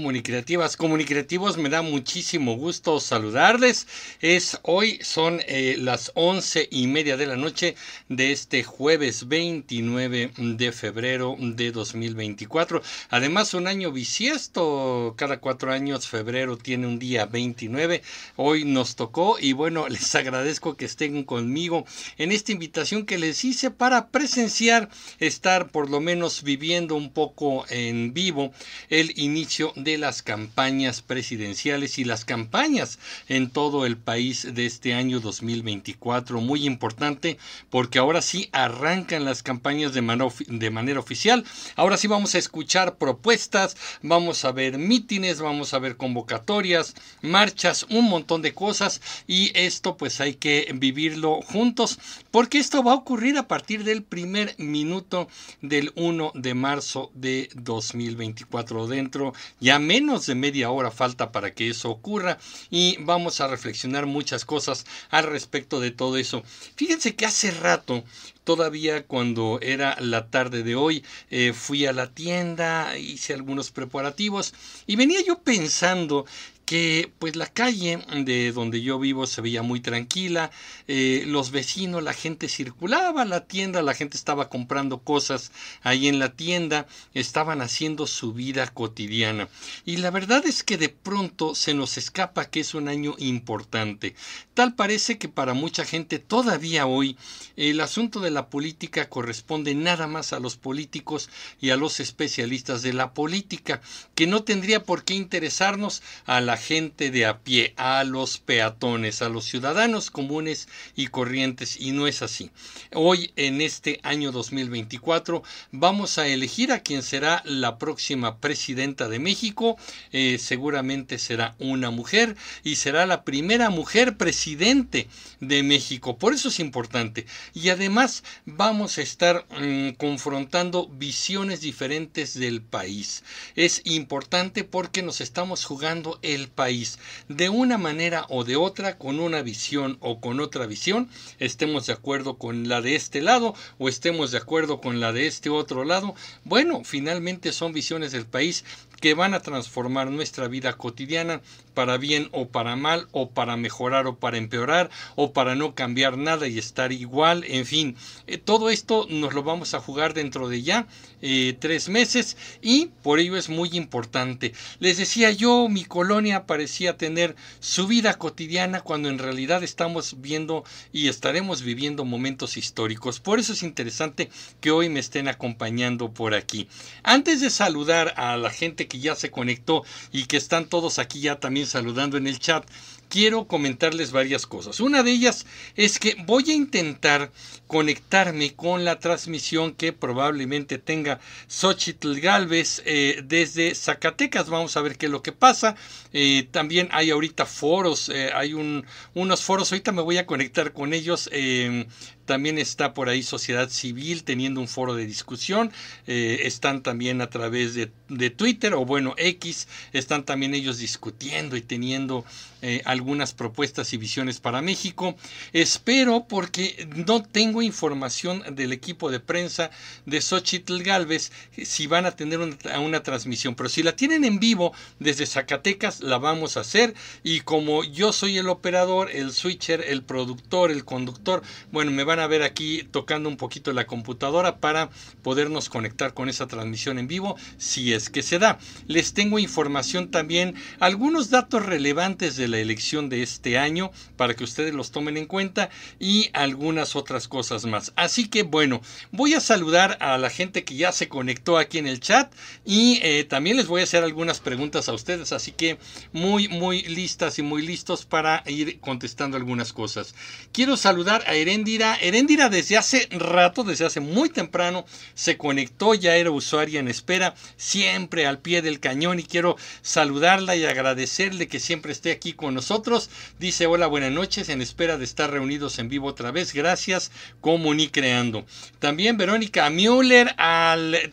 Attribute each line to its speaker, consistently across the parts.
Speaker 1: Comunicreativas, comunicativos, me da muchísimo gusto saludarles. Es hoy, son eh, las once y media de la noche de este jueves 29 de febrero de 2024. Además, un año bisiesto, cada cuatro años febrero tiene un día 29. Hoy nos tocó y bueno, les agradezco que estén conmigo en esta invitación que les hice para presenciar, estar por lo menos viviendo un poco en vivo el inicio de las campañas presidenciales y las campañas en todo el país de este año 2024. Muy importante porque ahora sí arrancan las campañas de, de manera oficial. Ahora sí vamos a escuchar propuestas, vamos a ver mítines, vamos a ver convocatorias, marchas, un montón de cosas y esto pues hay que vivirlo juntos porque esto va a ocurrir a partir del primer minuto del 1 de marzo de 2024 dentro ya menos de media hora falta para que eso ocurra y vamos a reflexionar muchas cosas al respecto de todo eso. Fíjense que hace rato todavía cuando era la tarde de hoy, eh, fui a la tienda, hice algunos preparativos y venía yo pensando que pues la calle de donde yo vivo se veía muy tranquila, eh, los vecinos, la gente circulaba, la tienda, la gente estaba comprando cosas ahí en la tienda, estaban haciendo su vida cotidiana. Y la verdad es que de pronto se nos escapa que es un año importante. Tal parece que para mucha gente todavía hoy el asunto de la política corresponde nada más a los políticos y a los especialistas de la política, que no tendría por qué interesarnos a la gente de a pie, a los peatones, a los ciudadanos comunes y corrientes, y no es así. Hoy, en este año 2024, vamos a elegir a quien será la próxima presidenta de México. Eh, seguramente será una mujer y será la primera mujer presidente de México. Por eso es importante. Y además vamos a estar mm, confrontando visiones diferentes del país. Es importante porque nos estamos jugando el país. De una manera o de otra, con una visión o con otra visión, estemos de acuerdo con la de este lado o estemos de acuerdo con la de este otro lado, bueno, finalmente son visiones del país que van a transformar nuestra vida cotidiana para bien o para mal, o para mejorar o para empeorar, o para no cambiar nada y estar igual, en fin, eh, todo esto nos lo vamos a jugar dentro de ya eh, tres meses y por ello es muy importante. Les decía yo, mi colonia parecía tener su vida cotidiana cuando en realidad estamos viendo y estaremos viviendo momentos históricos. Por eso es interesante que hoy me estén acompañando por aquí. Antes de saludar a la gente que ya se conectó y que están todos aquí ya también saludando en el chat, quiero comentarles varias cosas. Una de ellas es que voy a intentar conectarme con la transmisión que probablemente tenga Xochitl Galvez eh, desde Zacatecas. Vamos a ver qué es lo que pasa. Eh, también hay ahorita foros, eh, hay un, unos foros. Ahorita me voy a conectar con ellos. También está por ahí sociedad civil teniendo un foro de discusión. están también a través de, Twitter o bueno, X. Están también ellos discutiendo y teniendo algunas propuestas y visiones para México. Espero porque no tengo información del equipo de prensa de Xochitl Galvez si van a tener una, una transmisión. Pero si la tienen en vivo desde Zacatecas, la vamos a hacer. Y como yo soy el operador, el switcher, el productor, el conductor, bueno, me van a ver aquí tocando un poquito la computadora para podernos conectar con esa transmisión en vivo, si es que se da. Les tengo información también, algunos datos relevantes de la elección de este año para que ustedes los tomen en cuenta y algunas otras cosas más. Así que bueno, voy a saludar a la gente que ya se conectó aquí en el chat y eh, también les voy a hacer algunas preguntas a ustedes, así que muy, muy listas y muy listos para ir contestando algunas cosas. Quiero saludar a Erendira. Erendira desde hace rato, desde hace muy temprano, se conectó, ya era usuaria en espera, siempre al pie del cañón y quiero saludarla y agradecerle que siempre esté aquí con nosotros. Dice hola, buenas noches, en espera de estar reunidos en vivo otra vez. Gracias, Creando. También Verónica Müller,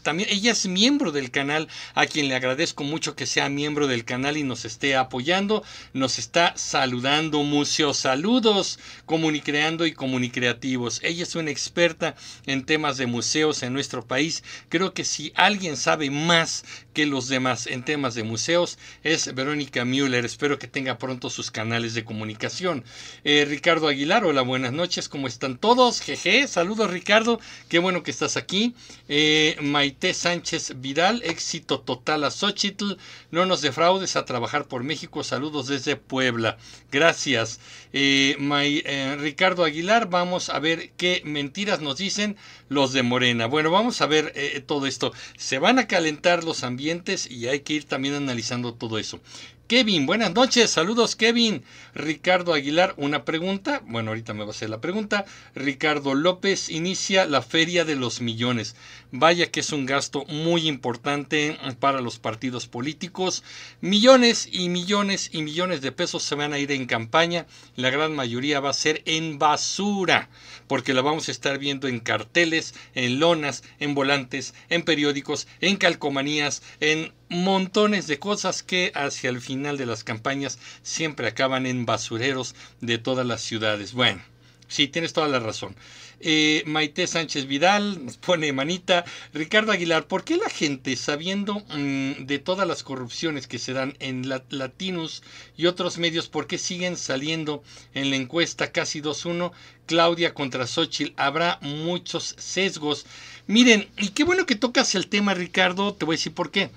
Speaker 1: también, ella es miembro del canal, a quien le agradezco mucho que sea miembro del canal y nos esté apoyando. Nos está saludando, Museo. Saludos, Comunicreando y Comunicreativos. Ella es una experta en temas de museos en nuestro país. Creo que si alguien sabe más que los demás en temas de museos es Verónica Müller. Espero que tenga pronto sus canales de comunicación. Eh, Ricardo Aguilar, hola, buenas noches, ¿cómo están todos? Jeje, saludos Ricardo, qué bueno que estás aquí. Eh, Maite Sánchez Vidal, éxito total a Xochitl, no nos defraudes a trabajar por México, saludos desde Puebla. Gracias. Eh, Ricardo Aguilar, vamos a ver qué mentiras nos dicen los de Morena. Bueno, vamos a ver todo esto. Se van a calentar los ambientes y hay que ir también analizando todo eso. Kevin, buenas noches, saludos Kevin. Ricardo Aguilar, una pregunta. Bueno, ahorita me va a hacer la pregunta. Ricardo López inicia la Feria de los Millones. Vaya que es un gasto muy importante para los partidos políticos. Millones y millones y millones de pesos se van a ir en campaña. La gran mayoría va a ser en basura, porque la vamos a estar viendo en carteles, en lonas, en volantes, en periódicos, en calcomanías, en montones de cosas que hacia el final de las campañas siempre acaban en basureros de todas las ciudades. Bueno, sí, tienes toda la razón. Eh, Maite Sánchez Vidal nos pone manita. Ricardo Aguilar, ¿por qué la gente, sabiendo mm, de todas las corrupciones que se dan en Latinus y otros medios, por qué siguen saliendo en la encuesta casi 2-1? Claudia contra Xochitl, habrá muchos sesgos. Miren, y qué bueno que tocas el tema, Ricardo, te voy a decir por qué.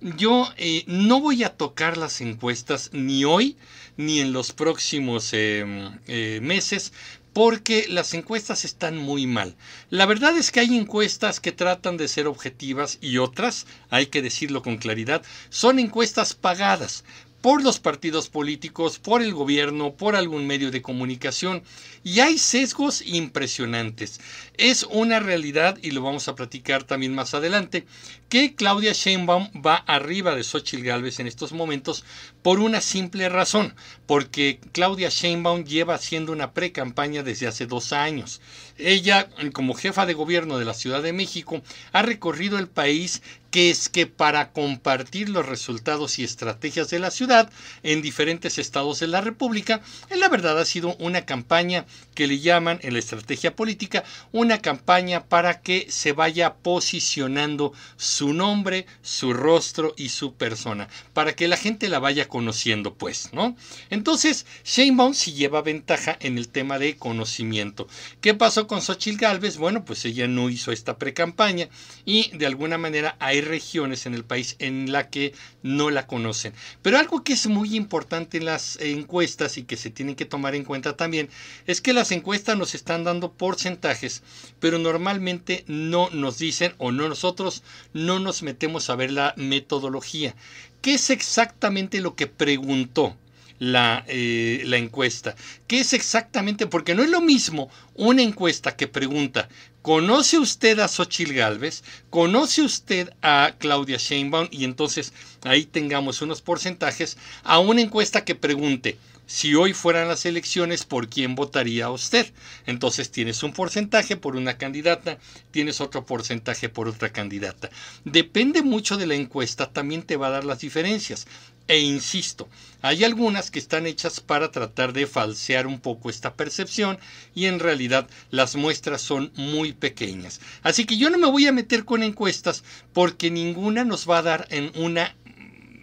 Speaker 1: Yo eh, no voy a tocar las encuestas ni hoy ni en los próximos em, eh, meses porque las encuestas están muy mal. La verdad es que hay encuestas que tratan de ser objetivas y otras, hay que decirlo con claridad, son encuestas pagadas por los partidos políticos, por el gobierno, por algún medio de comunicación. Y hay sesgos impresionantes. Es una realidad, y lo vamos a platicar también más adelante, que Claudia Sheinbaum va arriba de Xochitl Gálvez en estos momentos por una simple razón, porque Claudia Sheinbaum lleva haciendo una pre-campaña desde hace dos años. Ella, como jefa de gobierno de la Ciudad de México, ha recorrido el país que es que para compartir los resultados y estrategias de la ciudad en diferentes estados de la República, en la verdad ha sido una campaña que le llaman en la estrategia política una campaña para que se vaya posicionando su nombre, su rostro y su persona, para que la gente la vaya conociendo, pues, ¿no? Entonces, Sheinbaum sí lleva ventaja en el tema de conocimiento. ¿Qué pasó con Xochitl Galvez? Bueno, pues ella no hizo esta pre-campaña y de alguna manera hay regiones en el país en la que no la conocen. Pero algo que es muy importante en las encuestas y que se tienen que tomar en cuenta también es que las encuestas nos están dando porcentajes, pero normalmente no nos dicen o no nosotros no nos metemos a ver la metodología. ¿Qué es exactamente lo que preguntó? la, eh, encuesta. ¿Qué es exactamente? Porque no es lo mismo una encuesta que pregunta, ¿conoce usted a Xochitl Galvez? ¿Conoce usted a Claudia Sheinbaum? Y entonces ahí tengamos unos porcentajes a una encuesta que pregunte, si hoy fueran las elecciones, ¿por quién votaría usted? Entonces tienes un porcentaje por una candidata, tienes otro porcentaje por otra candidata. Depende mucho de la encuesta, también te va a dar las diferencias. E insisto, hay algunas que están hechas para tratar de falsear un poco esta percepción y en realidad las muestras son muy pequeñas. Así que yo no me voy a meter con encuestas porque ninguna nos va a dar en una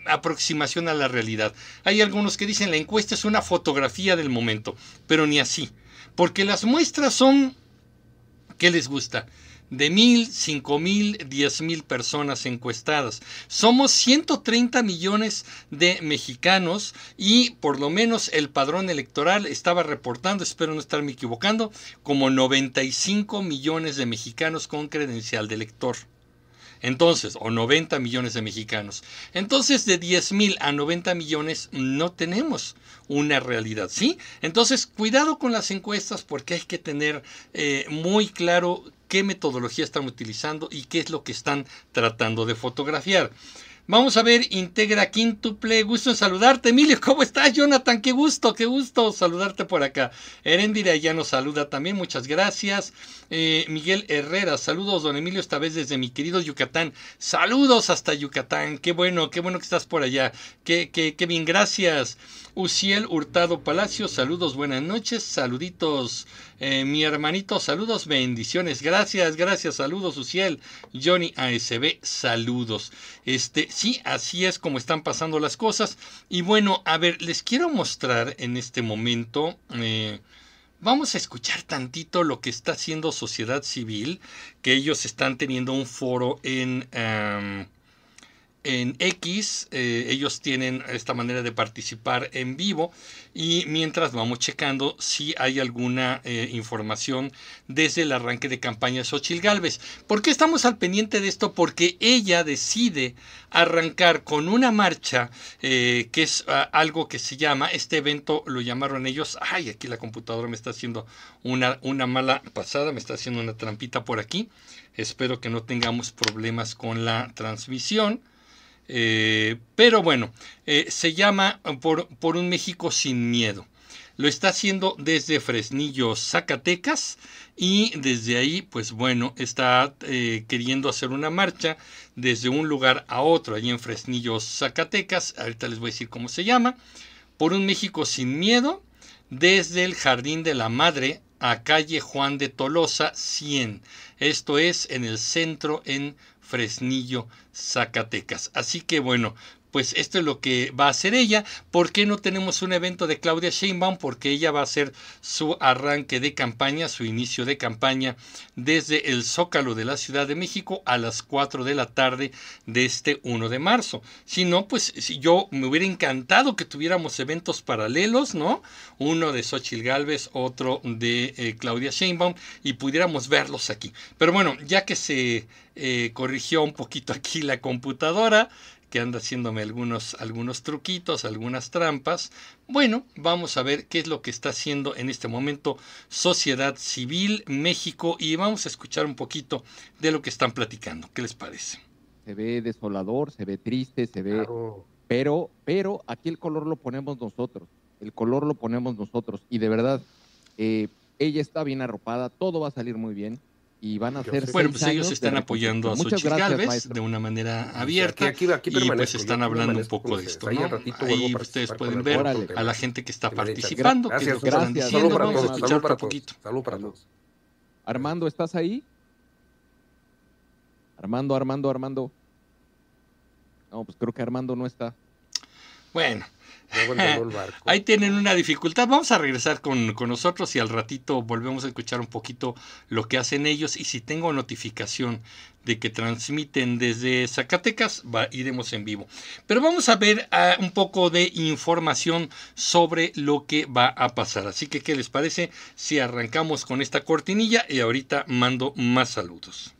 Speaker 1: aproximación a la realidad. Hay algunos que dicen la encuesta es una fotografía del momento, pero ni así, porque las muestras son ¿qué les gusta? de mil, cinco mil, diez mil personas encuestadas. Somos 130 millones de mexicanos y por lo menos el padrón electoral estaba reportando, espero no estarme equivocando, como 95 millones de mexicanos con credencial de elector. Entonces, o 90 millones de mexicanos. Entonces, de 10 mil a 90 millones no tenemos una realidad, ¿sí? Entonces, cuidado con las encuestas porque hay que tener eh, muy claro qué metodología están utilizando y qué es lo que están tratando de fotografiar. Vamos a ver, integra quíntuple. Gusto en saludarte, Emilio. ¿Cómo estás, Jonathan? Qué gusto, qué gusto saludarte por acá. Erendira ya nos saluda también, muchas gracias. Eh, Miguel Herrera, saludos, don Emilio, esta vez desde mi querido Yucatán. Saludos hasta Yucatán. Qué bueno, qué bueno que estás por allá. Qué, qué, qué bien, gracias. Uciel Hurtado Palacio, saludos, buenas noches, saluditos. Eh, mi hermanito, saludos, bendiciones. Gracias, gracias, saludos, Uciel. Johnny ASB, saludos. Este, sí, así es como están pasando las cosas. Y bueno, a ver, les quiero mostrar en este momento. Eh, vamos a escuchar tantito lo que está haciendo sociedad civil, que ellos están teniendo un foro en en X eh, ellos tienen esta manera de participar en vivo y mientras vamos checando si hay alguna eh, información desde el arranque de campaña Xochil Gálvez. ¿Por qué estamos al pendiente de esto? Porque ella decide arrancar con una marcha eh, que es ah, algo que se llama, este evento lo llamaron ellos, ay, aquí la computadora me está haciendo una, una mala pasada, me está haciendo una trampita por aquí. Espero que no tengamos problemas con la transmisión. Eh, pero bueno, eh, se llama por, por, un México sin miedo. Lo está haciendo desde Fresnillo, Zacatecas, y desde ahí, pues bueno, está eh, queriendo hacer una marcha desde un lugar a otro, allí en Fresnillo, Zacatecas. Ahorita les voy a decir cómo se llama. Por un México sin miedo, desde el Jardín de la Madre a calle Juan de Tolosa 100. Esto es en el centro en Fresnillo, Zacatecas. Así que bueno, pues esto es lo que va a hacer ella. ¿Por qué no tenemos un evento de Claudia Sheinbaum? Porque ella va a hacer su arranque de campaña, su inicio de campaña desde el Zócalo de la Ciudad de México a las 4 de la tarde de este 1 de marzo. Si no, pues si yo me hubiera encantado que tuviéramos eventos paralelos, ¿no? Uno de Xochitl Galvez, otro de eh, Claudia Sheinbaum y pudiéramos verlos aquí. Pero bueno, ya que se eh, corrigió un poquito aquí la computadora, que anda haciéndome algunos, algunos truquitos, algunas trampas. Bueno, vamos a ver qué es lo que está haciendo en este momento Sociedad Civil México y vamos a escuchar un poquito de lo que están platicando. ¿Qué les parece?
Speaker 2: Se ve desolador, se ve triste, se ve... Pero, pero aquí el color lo ponemos nosotros, el color lo ponemos nosotros y de verdad, eh, ella está bien arropada, todo va a salir muy bien y van a hacer
Speaker 1: bueno pues ellos están apoyando a Xochitl Galvez de una manera abierta y pues están hablando un poco de esto ¿no? ahí ustedes pueden ver a la gente que está participando que es lo que están diciendo vamos a escuchar un poquito.
Speaker 2: salud para todos. Armando estás ahí Armando Armando Armando. No pues creo que Armando no está.
Speaker 1: Bueno Ahí tienen una dificultad. Vamos a regresar con, nosotros y al ratito volvemos a escuchar un poquito lo que hacen ellos. Y si tengo notificación de que transmiten desde Zacatecas, va, iremos en vivo. Pero vamos a ver ah, un poco de información sobre lo que va a pasar. Así que, ¿qué les parece si arrancamos con esta cortinilla? Y ahorita mando más saludos.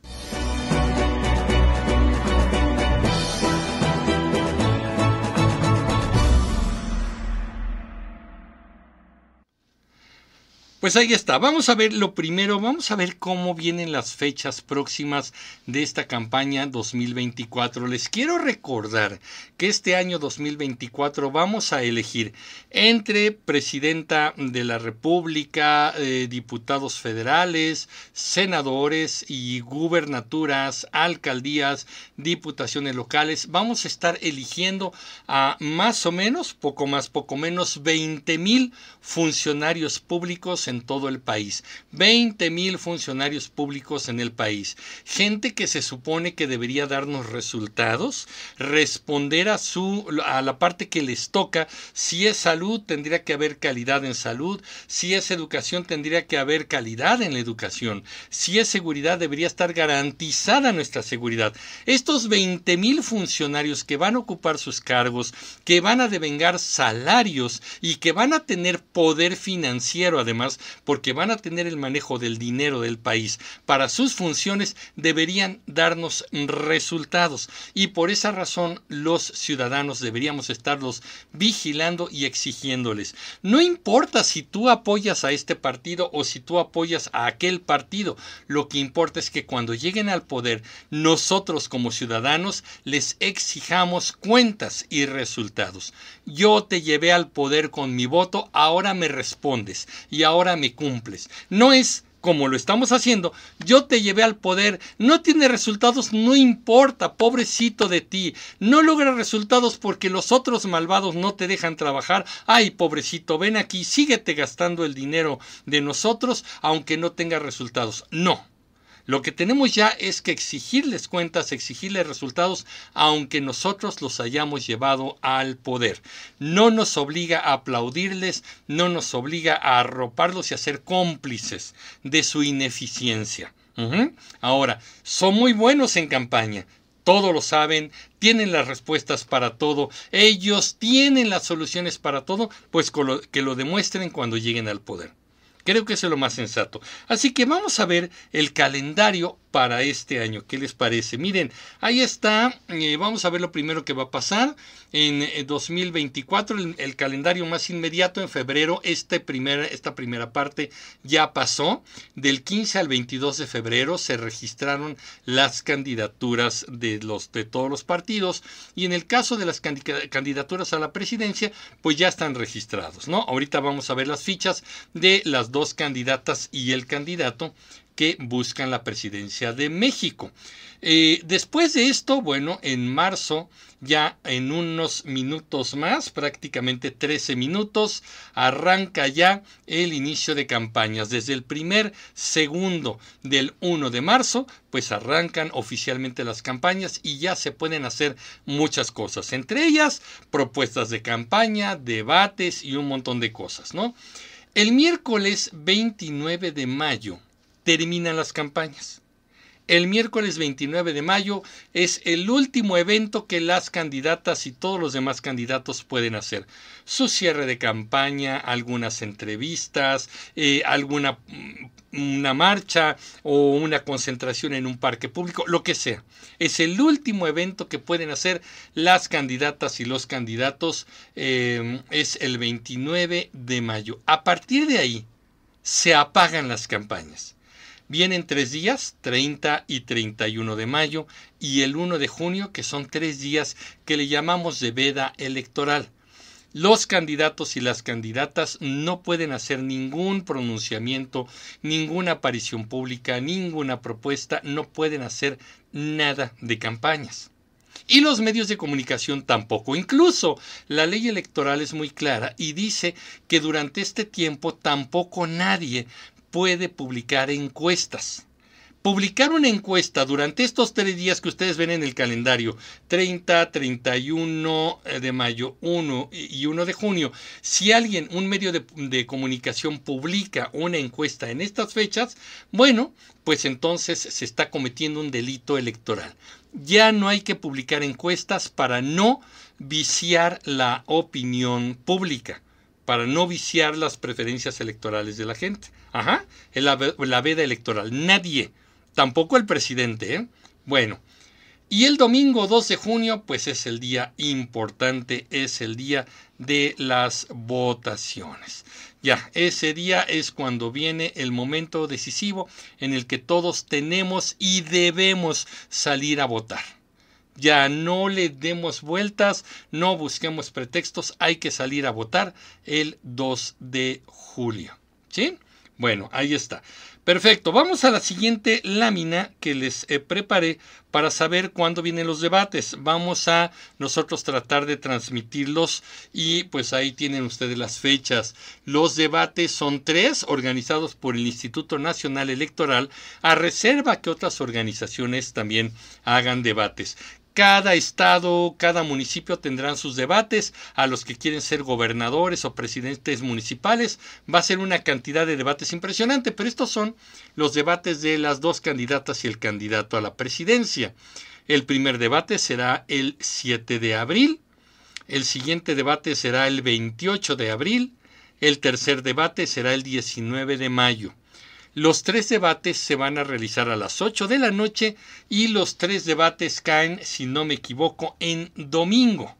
Speaker 1: Pues ahí está, vamos a ver lo primero, vamos a ver cómo vienen las fechas próximas de esta campaña 2024. Les quiero recordar que este año 2024 vamos a elegir entre presidenta de la República, eh, diputados federales, senadores y gubernaturas, alcaldías, diputaciones locales. Vamos a estar eligiendo a más o menos, poco más, poco menos, 20 mil funcionarios públicos en todo el país. 20 mil funcionarios públicos en el país. Gente que se supone que debería darnos resultados, responder a, su, a la parte que les toca. Si es salud, tendría que haber calidad en salud. Si es educación, tendría que haber calidad en la educación. Si es seguridad, debería estar garantizada nuestra seguridad. Estos 20 mil funcionarios que van a ocupar sus cargos, que van a devengar salarios y que van a tener poder financiero además, porque van a tener el manejo del dinero del país para sus funciones, deberían darnos resultados. Y por esa razón los ciudadanos deberíamos estarlos vigilando y exigiéndoles. No importa si tú apoyas a este partido o si tú apoyas a aquel partido, lo que importa es que cuando lleguen al poder, nosotros como ciudadanos les exijamos cuentas y resultados. Yo te llevé al poder con mi voto, ahora me respondes y ahora me cumples. No es como lo estamos haciendo, yo te llevé al poder, no tiene resultados, no importa, pobrecito de ti, no logra resultados porque los otros malvados no te dejan trabajar, ay, pobrecito, ven aquí, síguete gastando el dinero de nosotros aunque no tenga resultados. No, lo que tenemos ya es que exigirles cuentas, exigirles resultados, aunque nosotros los hayamos llevado al poder. No nos obliga a aplaudirles, no nos obliga a arroparlos y a ser cómplices de su ineficiencia. Ahora, son muy buenos en campaña, todo lo saben, tienen las respuestas para todo, ellos tienen las soluciones para todo, pues que lo demuestren cuando lleguen al poder. Creo que es lo más sensato. Así que vamos a ver el calendario para este año. ¿Qué les parece? Miren, ahí está. Eh, vamos a ver lo primero que va a pasar en 2024. Eh, el, calendario más inmediato en febrero. Este esta primera parte ya pasó. Del 15 al 22 de febrero se registraron las candidaturas de, los, de todos los partidos. Y en el caso de las candidaturas a la presidencia, pues ya están registrados. ¿no? Ahorita vamos a ver las fichas de las dos candidatas y el candidato que buscan la presidencia de México. Eh, después de esto, bueno, en marzo, ya en unos minutos más, prácticamente 13 minutos, arranca ya el inicio de campañas. Desde el primer segundo del 1 de marzo, pues arrancan oficialmente las campañas y ya se pueden hacer muchas cosas, entre ellas propuestas de campaña, debates y un montón de cosas, ¿no? El miércoles 29 de mayo terminan las campañas. El miércoles 29 de mayo es el último evento que las candidatas y todos los demás candidatos pueden hacer. Su cierre de campaña, algunas entrevistas, eh, alguna mm, una marcha o una concentración en un parque público, lo que sea. Es el último evento que pueden hacer las candidatas y los candidatos. Eh, es el 29 de mayo. A partir de ahí se apagan las campañas. Vienen tres días, 30 y 31 de mayo, y el 1 de junio, que son tres días que le llamamos de veda electoral. Los candidatos y las candidatas no pueden hacer ningún pronunciamiento, ninguna aparición pública, ninguna propuesta, no pueden hacer nada de campañas. Y los medios de comunicación tampoco. Incluso la ley electoral es muy clara y dice que durante este tiempo tampoco nadie puede publicar encuestas. Publicar una encuesta durante estos tres días que ustedes ven en el calendario, 30, 31 eh, de mayo, 1 y 1 de junio, si alguien, un medio de, de comunicación publica una encuesta en estas fechas, bueno, pues entonces se está cometiendo un delito electoral. Ya no hay que publicar encuestas para no viciar la opinión pública para no viciar las preferencias electorales de la gente. Ajá, la, la veda electoral. Nadie, tampoco el presidente. ¿eh? Bueno, y el domingo 2 de junio, pues es el día importante, es el día de las votaciones. Ya, ese día es cuando viene el momento decisivo en el que todos tenemos y debemos salir a votar. Ya no le demos vueltas, no busquemos pretextos, hay que salir a votar el 2 de julio. ¿Sí? Bueno, ahí está. Perfecto, vamos a la siguiente lámina que les eh, preparé para saber cuándo vienen los debates. Vamos a nosotros tratar de transmitirlos y pues ahí tienen ustedes las fechas. Los debates son tres organizados por el Instituto Nacional Electoral a reserva que otras organizaciones también hagan debates. Cada estado, cada municipio tendrán sus debates. A los que quieren ser gobernadores o presidentes municipales va a ser una cantidad de debates impresionante, pero estos son los debates de las dos candidatas y el candidato a la presidencia. El primer debate será el 7 de abril. El siguiente debate será el 28 de abril. El tercer debate será el 19 de mayo. Los tres debates se van a realizar a las 8 de la noche y los tres debates caen, si no me equivoco, en domingo.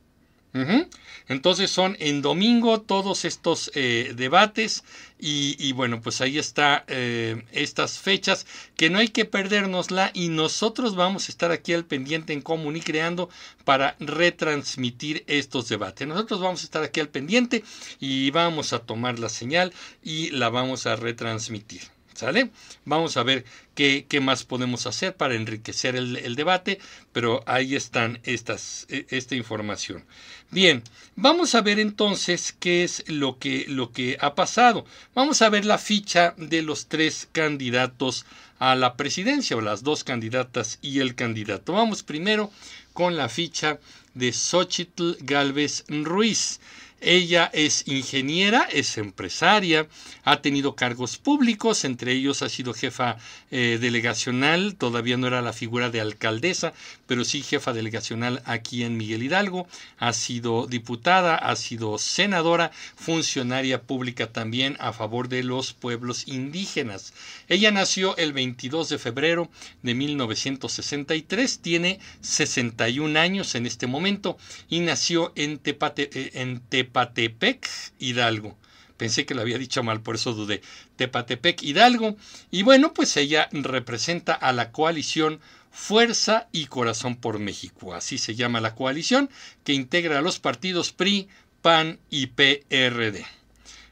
Speaker 1: Entonces son en domingo todos estos eh, debates y, bueno, pues ahí está eh, estas fechas que no hay que perdérnosla y nosotros vamos a estar aquí al pendiente en Común y Creando para retransmitir estos debates. Nosotros vamos a estar aquí al pendiente y vamos a tomar la señal y la vamos a retransmitir. ¿Sale? Vamos a ver qué, qué, más podemos hacer para enriquecer el, debate, pero ahí están estas, e, esta información. Bien, vamos a ver entonces qué es lo que, lo que ha pasado. Vamos a ver la ficha de los tres candidatos a la presidencia, o las dos candidatas y el candidato. Vamos primero con la ficha de Xochitl Galvez Ruiz. Ella es ingeniera, es empresaria, ha tenido cargos públicos, entre ellos ha sido jefa eh, delegacional, todavía no era la figura de alcaldesa, pero sí jefa delegacional aquí en Miguel Hidalgo, ha sido diputada, ha sido senadora, funcionaria pública también a favor de los pueblos indígenas. Ella nació el 22 de febrero de 1963, tiene 61 años en este momento y nació en Tepate, eh, en Tepatepec, Hidalgo. Pensé que lo había dicho mal, por eso dudé. Tepatepec, Hidalgo. Y bueno, pues ella representa a la coalición Fuerza y Corazón por México. Así se llama la coalición que integra a los partidos PRI, PAN y PRD.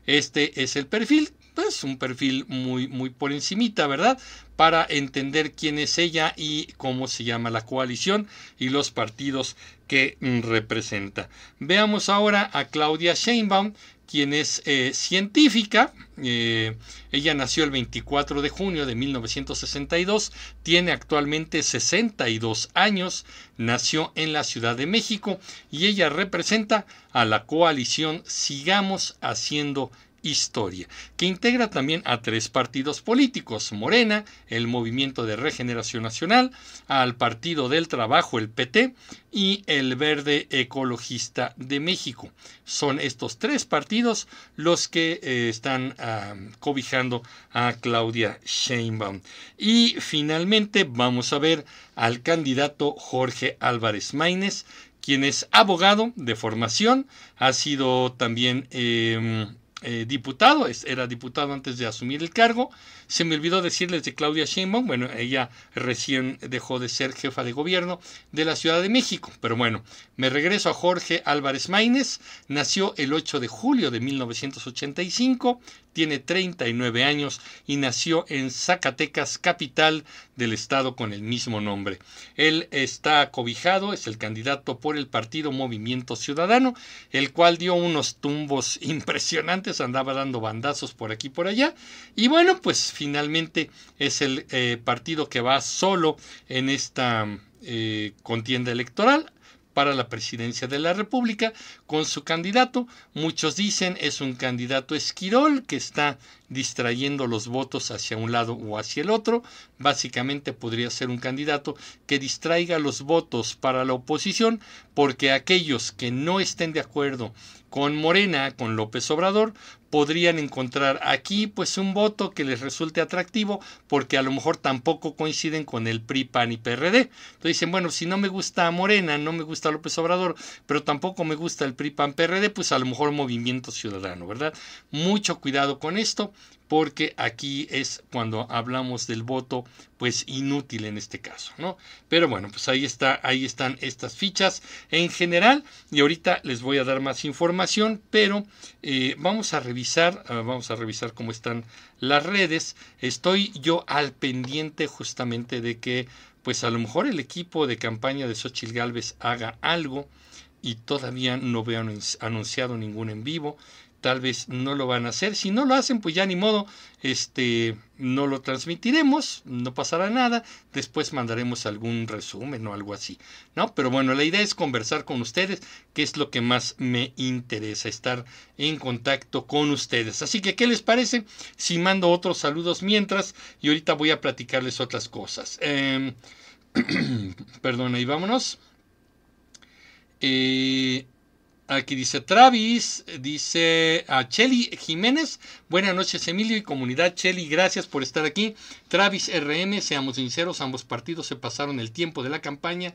Speaker 1: Este es el perfil, pues un perfil muy, muy por encimita, ¿verdad? Para entender quién es ella y cómo se llama la coalición y los partidos que representa. Veamos ahora a Claudia Sheinbaum, quien es eh, científica. Eh, ella nació el 24 de junio de 1962, tiene actualmente 62 años, nació en la Ciudad de México y ella representa a la coalición Sigamos Haciendo Historia, que integra también a tres partidos políticos, Morena, el Movimiento de Regeneración Nacional, al Partido del Trabajo, el PT, y el Verde Ecologista de México. Son estos tres partidos los que eh, están cobijando a Claudia Sheinbaum. Y finalmente vamos a ver al candidato Jorge Álvarez Maínez, quien es abogado de formación, ha sido también em, eh, diputado, era diputado antes de asumir el cargo. Se me olvidó decirles de Claudia Sheinbaum, bueno, ella recién dejó de ser jefa de gobierno de la Ciudad de México, pero bueno, me regreso a Jorge Álvarez Maínez, nació el 8 de julio de 1985, tiene 39 años y nació en Zacatecas, capital del estado con el mismo nombre. Él está cobijado, es el candidato por el partido Movimiento Ciudadano, el cual dio unos tumbos impresionantes, andaba dando bandazos por aquí y por allá, y bueno, pues finalmente es el eh, partido que va solo en esta eh, contienda electoral para la presidencia de la República con su candidato. Muchos dicen es un candidato esquirol que está distrayendo los votos hacia un lado o hacia el otro. Básicamente podría ser un candidato que distraiga los votos para la oposición porque aquellos que no estén de acuerdo con Morena, con López Obrador, podrían encontrar aquí pues un voto que les resulte atractivo porque a lo mejor tampoco coinciden con el PRI, PAN y PRD. Entonces dicen, bueno, si no me gusta Morena, no me gusta López Obrador, pero tampoco me gusta el PRI, PAN, PRD, pues a lo mejor Movimiento Ciudadano, ¿verdad? Mucho cuidado con esto porque aquí es cuando hablamos del voto pues inútil en este caso, ¿no? Pero bueno, pues ahí está, ahí están estas fichas en general y ahorita les voy a dar más información, pero eh, vamos a revisar, ah, vamos a revisar cómo están las redes. Estoy yo al pendiente justamente de que pues a lo mejor el equipo de campaña de Xochitl Galvez haga algo y todavía no veo anunciado ningún en vivo tal vez no lo van a hacer. Si no lo hacen, pues ya ni modo, este, no lo transmitiremos, no pasará nada. Después mandaremos algún resumen o algo así, ¿no? Pero bueno, la idea es conversar con ustedes, que es lo que más me interesa, estar en contacto con ustedes. Así que, ¿qué les parece si mando otros saludos mientras? Y ahorita voy a platicarles otras cosas. Eh, perdón, ahí vámonos. Eh, Aquí dice Travis, dice a Cheli Jiménez, buenas noches Emilio y comunidad Cheli, gracias por estar aquí. Travis RM, seamos sinceros, ambos partidos se pasaron el tiempo de la campaña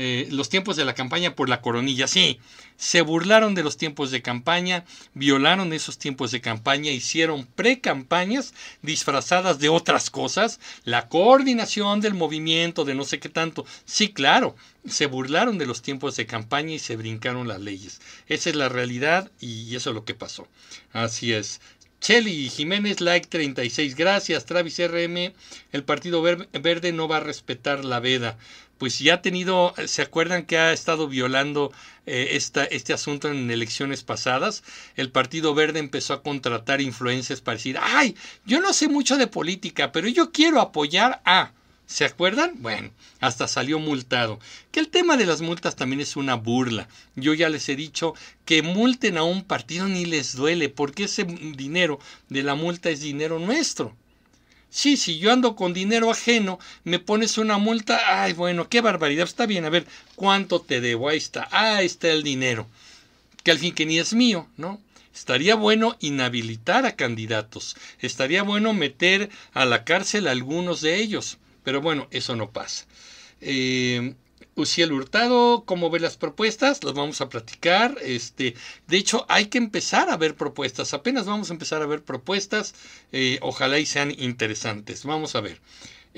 Speaker 1: eh, los tiempos de la campaña por la coronilla. Sí, se burlaron de los tiempos de campaña, violaron esos tiempos de campaña, hicieron pre-campañas disfrazadas de otras cosas, la coordinación del movimiento, de no sé qué tanto. Sí, claro, se burlaron de los tiempos de campaña y se brincaron las leyes. Esa es la realidad y eso es lo que pasó. Así es. Chelly Jiménez, like 36. Gracias, Travis RM. El Partido Verde no va a respetar la veda pues ya ha tenido, ¿se acuerdan que ha estado violando eh, este asunto en elecciones pasadas? El Partido Verde empezó a contratar influencias para decir, ay, yo no sé mucho de política, pero yo quiero apoyar a... ¿Se acuerdan? Bueno, hasta salió multado. Que el tema de las multas también es una burla. Yo ya les he dicho que multen a un partido ni les duele, porque ese dinero de la multa es dinero nuestro. Sí, si yo ando con dinero ajeno, me pones una multa, ay, bueno, qué barbaridad, está bien, a ver, ¿cuánto te debo? Ahí está, ahí está el dinero, que al fin que ni es mío, ¿no? Estaría bueno inhabilitar a candidatos, estaría bueno meter a la cárcel a algunos de ellos, pero bueno, eso no pasa. Eh, Uciel Hurtado, ¿cómo ve las propuestas? Las vamos a platicar. Este, de hecho, hay que empezar a ver propuestas. Apenas vamos a empezar a ver propuestas. Eh, ojalá y sean interesantes. Vamos a ver.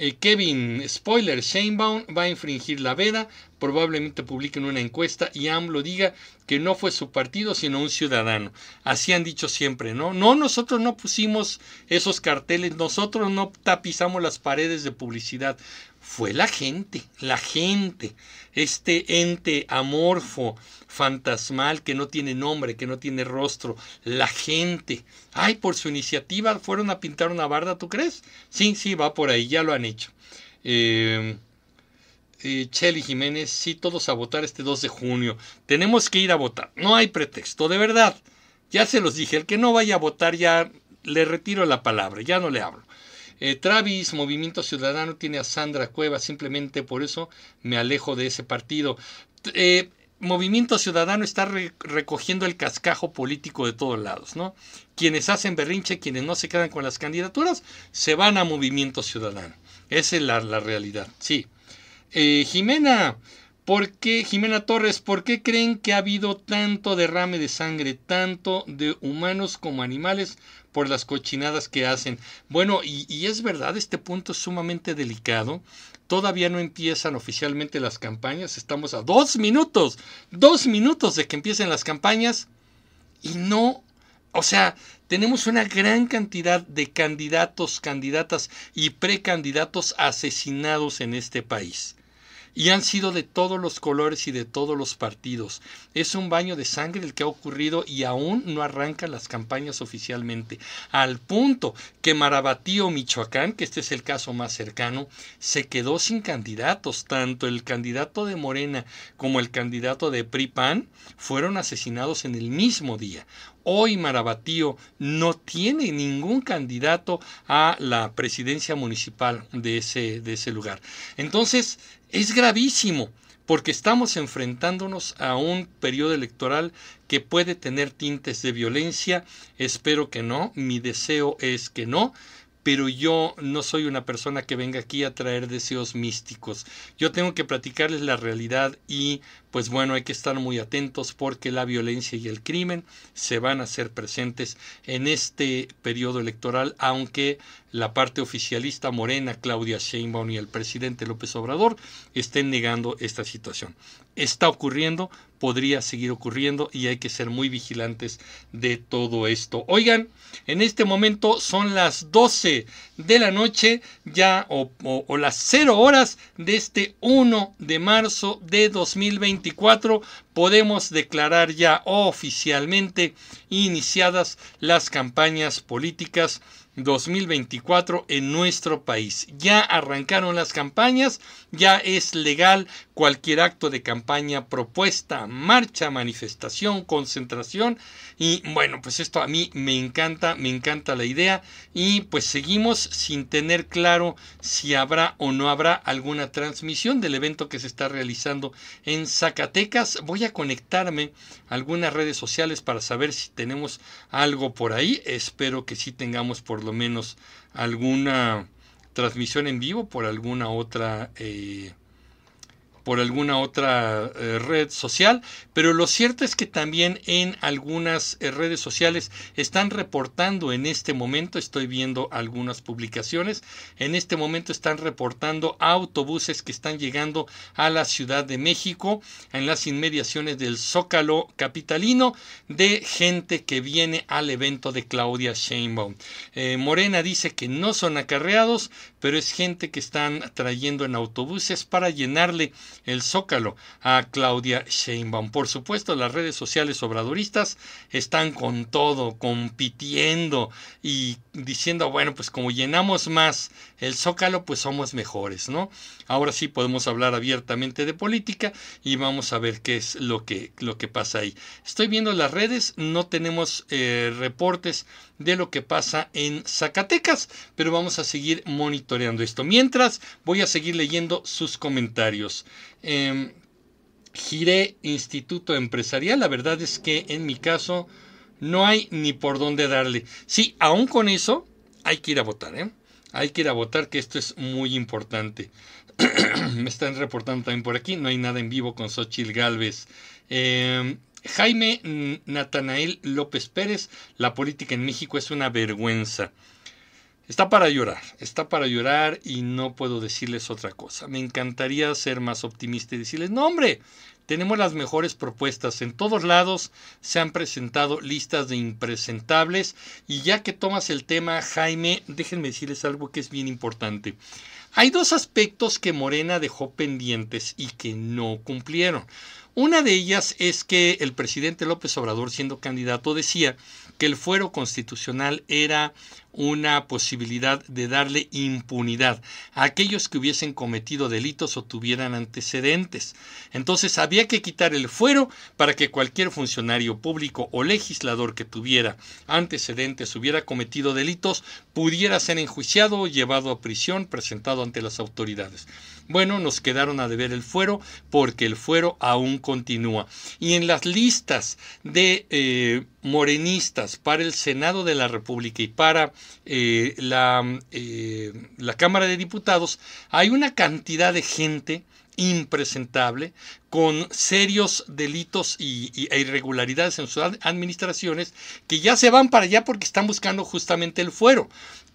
Speaker 1: Eh, Kevin, spoiler, Shanebaum va a infringir la veda, probablemente publiquen una encuesta y AMLO diga que no fue su partido, sino un ciudadano. Así han dicho siempre, ¿no? No, nosotros no pusimos esos carteles, nosotros no tapizamos las paredes de publicidad fue la gente, la gente, este ente amorfo, fantasmal, que no tiene nombre, que no tiene rostro, la gente. Ay, por su iniciativa fueron a pintar una barda, ¿tú crees? Sí, sí, va por ahí, ya lo han hecho. Eh, eh, Jiménez, sí, todos a votar este 2 de junio. Tenemos que ir a votar, no hay pretexto, de verdad. Ya se los dije, el que no vaya a votar ya le retiro la palabra, ya no le hablo. Eh, Travis, Movimiento Ciudadano, tiene a Sandra Cueva, simplemente por eso me alejo de ese partido. Eh, Movimiento Ciudadano está recogiendo el cascajo político de todos lados, ¿no? Quienes hacen berrinche, quienes no se quedan con las candidaturas, se van a Movimiento Ciudadano. Esa es la, realidad, sí. Eh, Jimena, ¿por qué, Jimena Torres, por qué creen que ha habido tanto derrame de sangre, tanto de humanos como animales, por las cochinadas que hacen. Bueno, y, es verdad, este punto es sumamente delicado. Todavía no empiezan oficialmente las campañas. Estamos a dos minutos, dos minutos de que empiecen las campañas. Y no, o sea, tenemos una gran cantidad de candidatos, candidatas y precandidatos asesinados en este país y han sido de todos los colores y de todos los partidos. Es un baño de sangre el que ha ocurrido y aún no arrancan las campañas oficialmente, al punto que Marabatío, Michoacán, que este es el caso más cercano, se quedó sin candidatos. Tanto el candidato de Morena como el candidato de PRIPAN fueron asesinados en el mismo día. Hoy Marabatío no tiene ningún candidato a la presidencia municipal de ese, de ese lugar. Entonces, es gravísimo porque estamos enfrentándonos a un periodo electoral que puede tener tintes de violencia. Espero que no, mi deseo es que no, pero yo no soy una persona que venga aquí a traer deseos místicos. Yo tengo que platicarles la realidad y pues bueno, hay que estar muy atentos porque la violencia y el crimen se van a hacer presentes en este periodo electoral, aunque la parte oficialista Morena, Claudia Sheinbaum y el presidente López Obrador estén negando esta situación. Está ocurriendo, podría seguir ocurriendo y hay que ser muy vigilantes de todo esto. Oigan, en este momento son las 12 de la noche ya o, las 0 horas de este 1 de marzo de 2024 podemos declarar ya oficialmente iniciadas las campañas políticas 2024 en nuestro país. Ya arrancaron las campañas, ya es legal cualquier acto de campaña, propuesta, marcha, manifestación, concentración. Y bueno, pues esto a mí me encanta, me encanta la idea. Y pues seguimos sin tener claro si habrá o no habrá alguna transmisión del evento que se está realizando en Zacatecas. Voy a conectarme a algunas redes sociales para saber si tenemos algo por ahí. Espero que sí tengamos por lo menos alguna transmisión en vivo por alguna otra eh, por alguna otra eh, red social, pero lo cierto es que también en algunas eh, redes sociales están reportando en este momento, estoy viendo algunas publicaciones, en este momento están reportando autobuses que están llegando a la Ciudad de México, en las inmediaciones del Zócalo capitalino, de gente que viene al evento de Claudia Sheinbaum. Eh, Morena dice que no son acarreados, pero es gente que están trayendo en autobuses para llenarle el zócalo a Claudia Sheinbaum. Por supuesto, las redes sociales obradoristas están con todo, compitiendo y diciendo, bueno, pues como llenamos más el zócalo, pues somos mejores, ¿no? Ahora sí podemos hablar abiertamente de política y vamos a ver qué es lo que, lo que pasa ahí. Estoy viendo las redes, no tenemos eh, reportes de lo que pasa en Zacatecas, pero vamos a seguir monitoreando esto. Mientras, voy a seguir leyendo sus comentarios. Eh, giré Instituto Empresarial, la verdad es que en mi caso no hay ni por dónde darle. Sí, aún con eso, hay que ir a votar, ¿eh? Hay que ir a votar, que esto es muy importante. Me están reportando también por aquí, no hay nada en vivo con Xochil Galvez. Eh, Jaime Natanael López Pérez, la política en México es una vergüenza. Está para llorar, está para llorar y no puedo decirles otra cosa. Me encantaría ser más optimista y decirles, no hombre, tenemos las mejores propuestas. En todos lados se han presentado listas de impresentables y ya que tomas el tema, Jaime, déjenme decirles algo que es bien importante. Hay dos aspectos que Morena dejó pendientes y que no cumplieron. Una de ellas es que el presidente López Obrador, siendo candidato, decía que el fuero constitucional era una posibilidad de darle impunidad a aquellos que hubiesen cometido delitos o tuvieran antecedentes. Entonces había que quitar el fuero para que cualquier funcionario público o legislador que tuviera antecedentes, hubiera cometido delitos, pudiera ser enjuiciado llevado a prisión, presentado ante las autoridades. Bueno, nos quedaron a deber el fuero porque el fuero aún continúa. Y en las listas de eh, morenistas para el Senado de la República y para eh, la, eh, la Cámara de Diputados hay una cantidad de gente impresentable, con serios delitos y, e irregularidades en sus administraciones, que ya se van para allá porque están buscando justamente el fuero.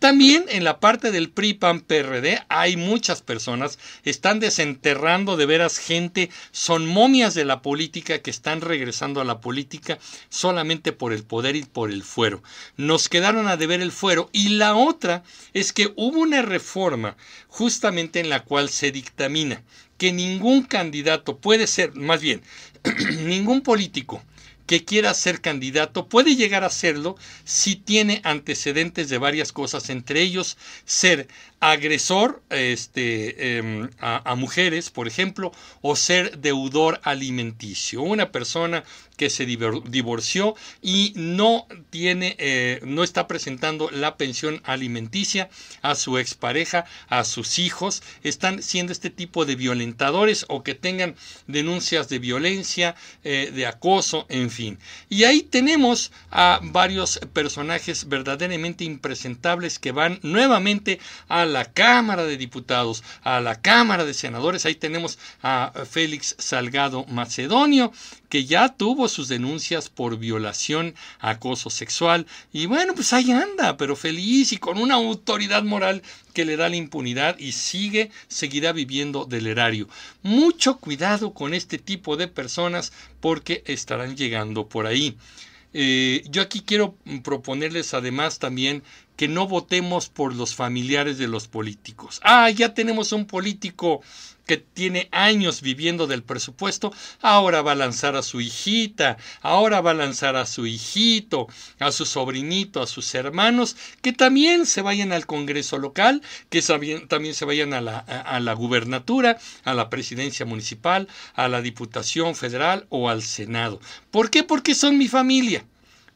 Speaker 1: También en la parte del PRI PAN PRD hay muchas personas, están desenterrando de veras gente, son momias de la política que están regresando a la política solamente por el poder y por el fuero. Nos quedaron a deber el fuero y la otra es que hubo una reforma justamente en la cual se dictamina que ningún candidato puede ser, más bien, ningún político que quiera ser candidato puede llegar a serlo si tiene antecedentes de varias cosas, entre ellos ser agresor este, em, a, mujeres, por ejemplo, o ser deudor alimenticio. Una persona que se divorció y no tiene, eh, no está presentando la pensión alimenticia a su expareja, a sus hijos, están siendo este tipo de violentadores o que tengan denuncias de violencia, eh, de acoso, en fin. Y ahí tenemos a varios personajes verdaderamente impresentables que van nuevamente a la Cámara de Diputados, a la Cámara de Senadores. Ahí tenemos a Félix Salgado Macedonio, que ya tuvo sus denuncias por violación, acoso sexual, y bueno, pues ahí anda, pero feliz y con una autoridad moral que le da la impunidad y sigue, seguirá viviendo del erario. Mucho cuidado con este tipo de personas porque estarán llegando por ahí. Eh, yo aquí quiero proponerles además también que no votemos por los familiares de los políticos. Ah, ya tenemos un político que tiene años viviendo del presupuesto, ahora va a lanzar a su hijita, ahora va a lanzar a su hijito, a su sobrinito, a sus hermanos, que también se vayan al Congreso local, que también se vayan a la, a la gubernatura, a la presidencia municipal, a la diputación federal o al Senado. ¿Por qué? Porque son mi familia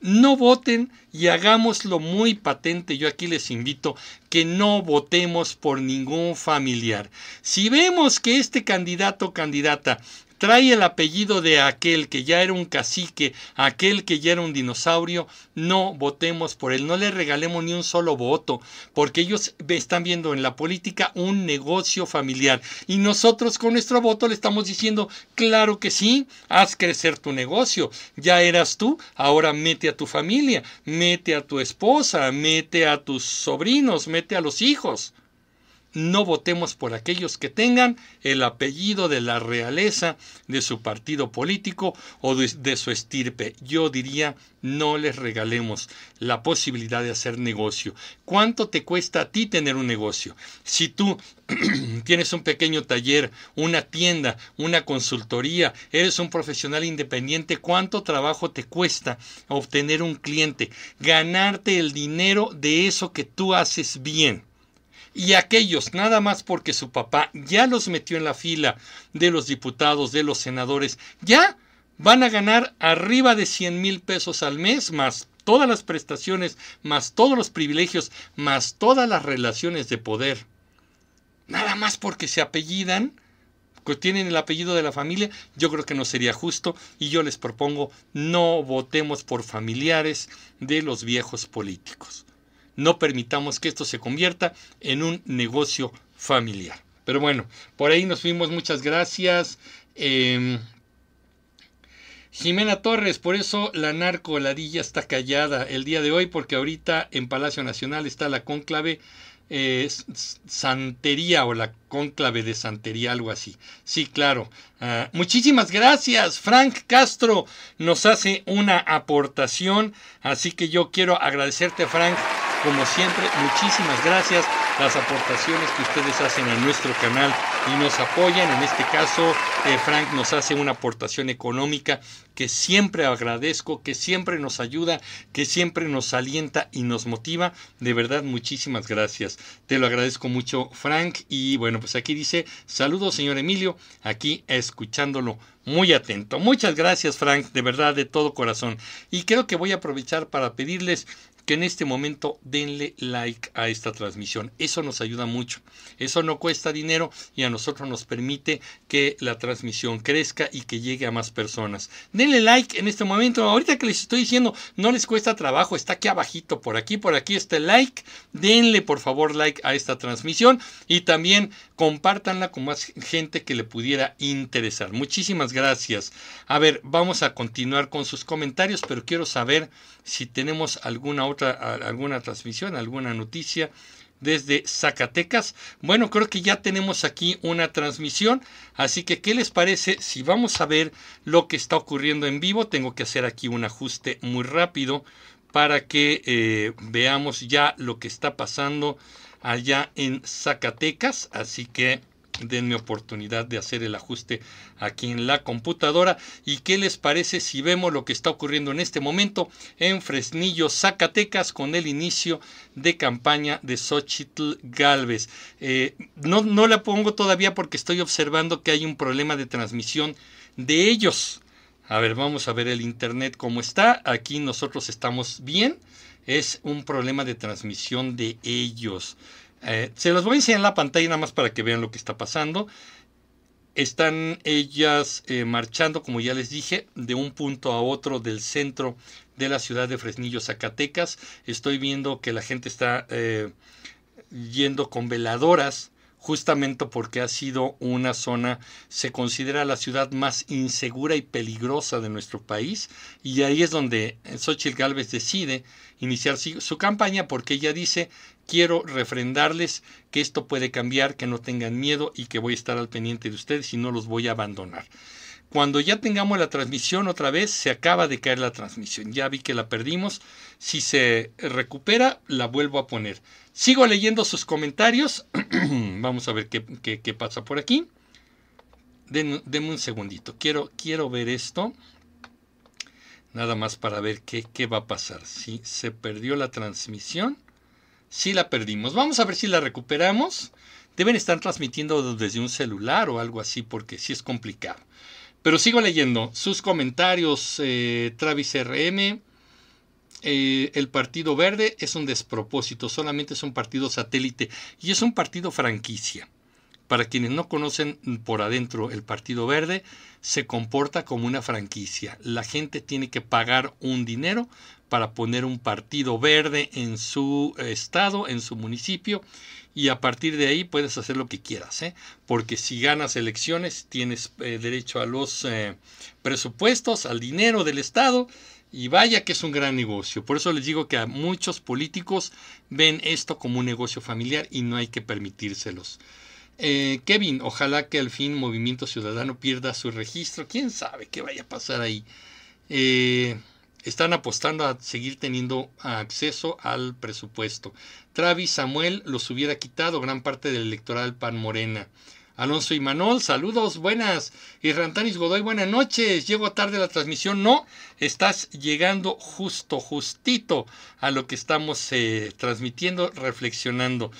Speaker 1: no voten y hagámoslo muy patente. Yo aquí les invito que no votemos por ningún familiar. Si vemos que este candidato o candidata trae el apellido de aquel que ya era un cacique, aquel que ya era un dinosaurio, no votemos por él, no le regalemos ni un solo voto, porque ellos están viendo en la política un negocio familiar. Y nosotros con nuestro voto le estamos diciendo, claro que sí, haz crecer tu negocio, ya eras tú, ahora mete a tu familia, mete a tu esposa, mete a tus sobrinos, mete a los hijos no votemos por aquellos que tengan el apellido de la realeza de su partido político o de, su estirpe. Yo diría, no les regalemos la posibilidad de hacer negocio. ¿Cuánto te cuesta a ti tener un negocio? Si tú tienes un pequeño taller, una tienda, una consultoría, eres un profesional independiente, ¿cuánto trabajo te cuesta obtener un cliente? Ganarte el dinero de eso que tú haces bien. Y aquellos, nada más porque su papá ya los metió en la fila de los diputados, de los senadores, ya van a ganar arriba de 100 mil pesos al mes, más todas las prestaciones, más todos los privilegios, más todas las relaciones de poder. Nada más porque se apellidan, que tienen el apellido de la familia, yo creo que no sería justo y yo les propongo no votemos por familiares de los viejos políticos. No permitamos que esto se convierta en un negocio familiar. Pero bueno, por ahí nos fuimos. Muchas gracias. Em, Jimena Torres, por eso la narcoladilla está callada el día de hoy, porque ahorita en Palacio Nacional está la cónclave eh, Santería o la cónclave de Santería, algo así. Sí, claro. Ah, muchísimas gracias. Frank Castro nos hace una aportación, así que yo quiero agradecerte, Frank, como siempre, muchísimas gracias las aportaciones que ustedes hacen en nuestro canal y nos apoyan. En este caso, eh, Frank nos hace una aportación económica que siempre agradezco, que siempre nos ayuda, que siempre nos alienta y nos motiva. De verdad, muchísimas gracias. Te lo agradezco mucho, Frank. Y bueno, pues aquí dice, saludos, señor Emilio, aquí escuchándolo muy atento. Muchas gracias, Frank, de verdad, de todo corazón. Y creo que voy a aprovechar para pedirles que en este momento denle like a esta transmisión. Eso nos ayuda mucho. Eso no cuesta dinero y a nosotros nos permite que la transmisión crezca y que llegue a más personas. Denle like en este momento. Ahorita que les estoy diciendo, no les cuesta trabajo. Está aquí abajito, por aquí, por aquí está el like. Denle por favor like a esta transmisión y también compártanla con más gente que le pudiera interesar. Muchísimas gracias. A ver, vamos a continuar con sus comentarios, pero quiero saber si tenemos alguna otra, alguna transmisión, alguna noticia desde Zacatecas. Bueno, creo que ya tenemos aquí una transmisión, así que ¿qué les parece si vamos a ver lo que está ocurriendo en vivo? Tengo que hacer aquí un ajuste muy rápido para que eh, veamos ya lo que está pasando allá en Zacatecas, así que denme oportunidad de hacer el ajuste aquí en la computadora. ¿Y qué les parece si vemos lo que está ocurriendo en este momento en Fresnillo, Zacatecas, con el inicio de campaña de Xochitl Galvez? Eh, no, no la pongo todavía porque estoy observando que hay un problema de transmisión de ellos. A ver, vamos a ver el internet cómo está. Aquí nosotros estamos bien. Es un problema de transmisión de ellos. Eh, se los voy a enseñar en la pantalla nada más para que vean lo que está pasando. Están ellas eh, marchando, como ya les dije, de un punto a otro del centro de la ciudad de Fresnillo, Zacatecas. Estoy viendo que la gente está eh, yendo con veladoras justamente porque ha sido una zona, se considera la ciudad más insegura y peligrosa de nuestro país, y ahí es donde Xochitl Gálvez decide iniciar su campaña porque ella dice quiero refrendarles que esto puede cambiar, que no tengan miedo y que voy a estar al pendiente de ustedes y no los voy a abandonar. Cuando ya tengamos la transmisión otra vez, se acaba de caer la transmisión. Ya vi que la perdimos. Si se recupera, la vuelvo a poner. Sigo leyendo sus comentarios. Vamos a ver qué, pasa por aquí. denme un segundito. Quiero, quiero ver esto. Nada más para ver qué, qué va a pasar. Si se perdió la transmisión sí la perdimos. Vamos a ver si la recuperamos. Deben estar transmitiendo desde un celular o algo así porque sí es complicado. Pero sigo leyendo sus comentarios. Eh, Travis RM. Eh, el Partido Verde es un despropósito, solamente es un partido satélite y es un partido franquicia. Para quienes no conocen por adentro el Partido Verde, se comporta como una franquicia. La gente tiene que pagar un dinero para poner un partido verde en su estado, en su municipio, y a partir de ahí puedes hacer lo que quieras, ¿eh? porque si ganas elecciones tienes eh, derecho a los eh, presupuestos, al dinero del Estado, y vaya que es un gran negocio. Por eso les digo que a muchos políticos ven esto como un negocio familiar y no hay que permitírselos. Kevin, ojalá que al fin Movimiento Ciudadano pierda su registro. ¿Quién sabe qué vaya a pasar ahí? Están apostando a seguir teniendo acceso al presupuesto. Travis Samuel los hubiera quitado gran parte del electoral Pan Morena. Alonso y Manol, saludos, buenas. Y Godoy, buenas noches. Llego tarde la transmisión. No, estás llegando justo, justito a lo que estamos eh, transmitiendo, reflexionando.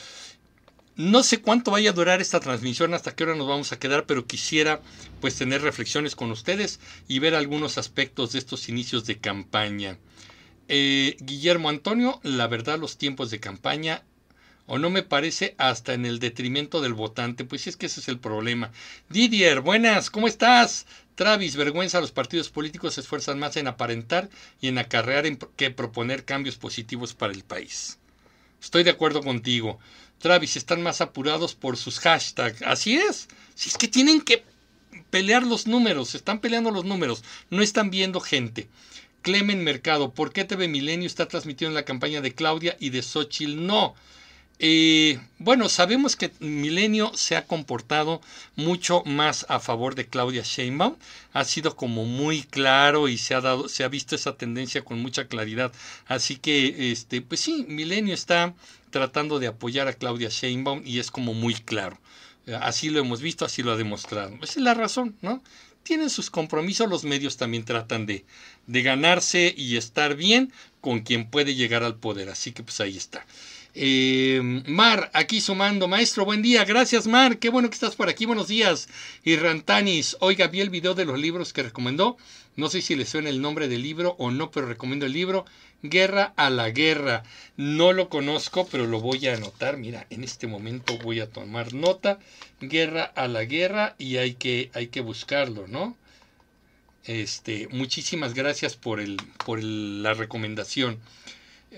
Speaker 1: No sé cuánto vaya a durar esta transmisión, hasta qué hora nos vamos a quedar, pero quisiera pues tener reflexiones con ustedes y ver algunos aspectos de estos inicios de campaña. Eh, Guillermo Antonio, la verdad los tiempos de campaña o no me parece hasta en el detrimento del votante, pues es que ese es el problema. Didier, buenas, ¿cómo estás? Travis, vergüenza, los partidos políticos se esfuerzan más en aparentar y en acarrear que proponer cambios positivos para el país. Estoy de acuerdo contigo. Travis, están más apurados por sus hashtags. Así es. Si es que tienen que pelear los números, están peleando los números, no están viendo gente. Clemen Mercado, ¿por qué TV Milenio está transmitiendo la campaña de Claudia y de Xochitl no? Eh, bueno, sabemos que Milenio se ha comportado mucho más a favor de Claudia Sheinbaum. Ha sido como muy claro y se ha dado, se ha visto esa tendencia con mucha claridad. Así que, este, pues sí, Milenio está tratando de apoyar a Claudia Sheinbaum y es como muy claro. Así lo hemos visto, así lo ha demostrado. Esa es la razón, ¿no? Tienen sus compromisos, los medios también tratan de, de ganarse y estar bien con quien puede llegar al poder. Así que pues ahí está. Eh, Mar, aquí sumando. Maestro, buen día. Gracias, Mar. Qué bueno que estás por aquí. Buenos días. Y Rantanis, oiga, vi el video de los libros que recomendó. No sé si le suena el nombre del libro o no, pero recomiendo el libro Guerra a la Guerra. No lo conozco, pero lo voy a anotar. Mira, en este momento voy a tomar nota. Guerra a la Guerra y hay que, hay que buscarlo, ¿no? Este, muchísimas gracias por, el, por la recomendación.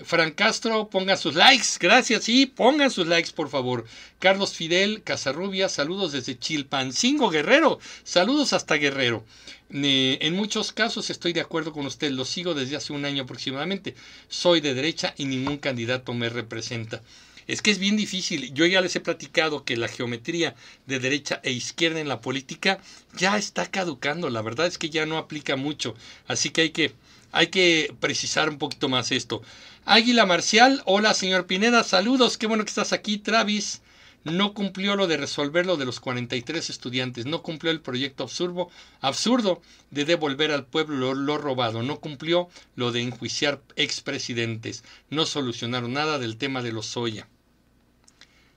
Speaker 1: Fran Castro, ponga sus likes. Gracias, sí, pongan sus likes, por favor. Carlos Fidel, Casarrubia, saludos desde Chilpancingo, Guerrero. Saludos hasta Guerrero. en muchos casos estoy de acuerdo con usted, lo sigo desde hace un año aproximadamente. Soy de derecha y ningún candidato me representa. Es que es bien difícil. Yo ya les he platicado que la geometría de derecha e izquierda en la política ya está caducando. La verdad es que ya no aplica mucho. Así que hay que, hay que precisar un poquito más esto. Águila Marcial, hola señor Pineda, saludos, qué bueno que estás aquí, Travis. No cumplió lo de resolver lo de los 43 estudiantes, no cumplió el proyecto absurdo, absurdo de devolver al pueblo lo, robado, no cumplió lo de enjuiciar expresidentes, no solucionaron nada del tema de los Soya.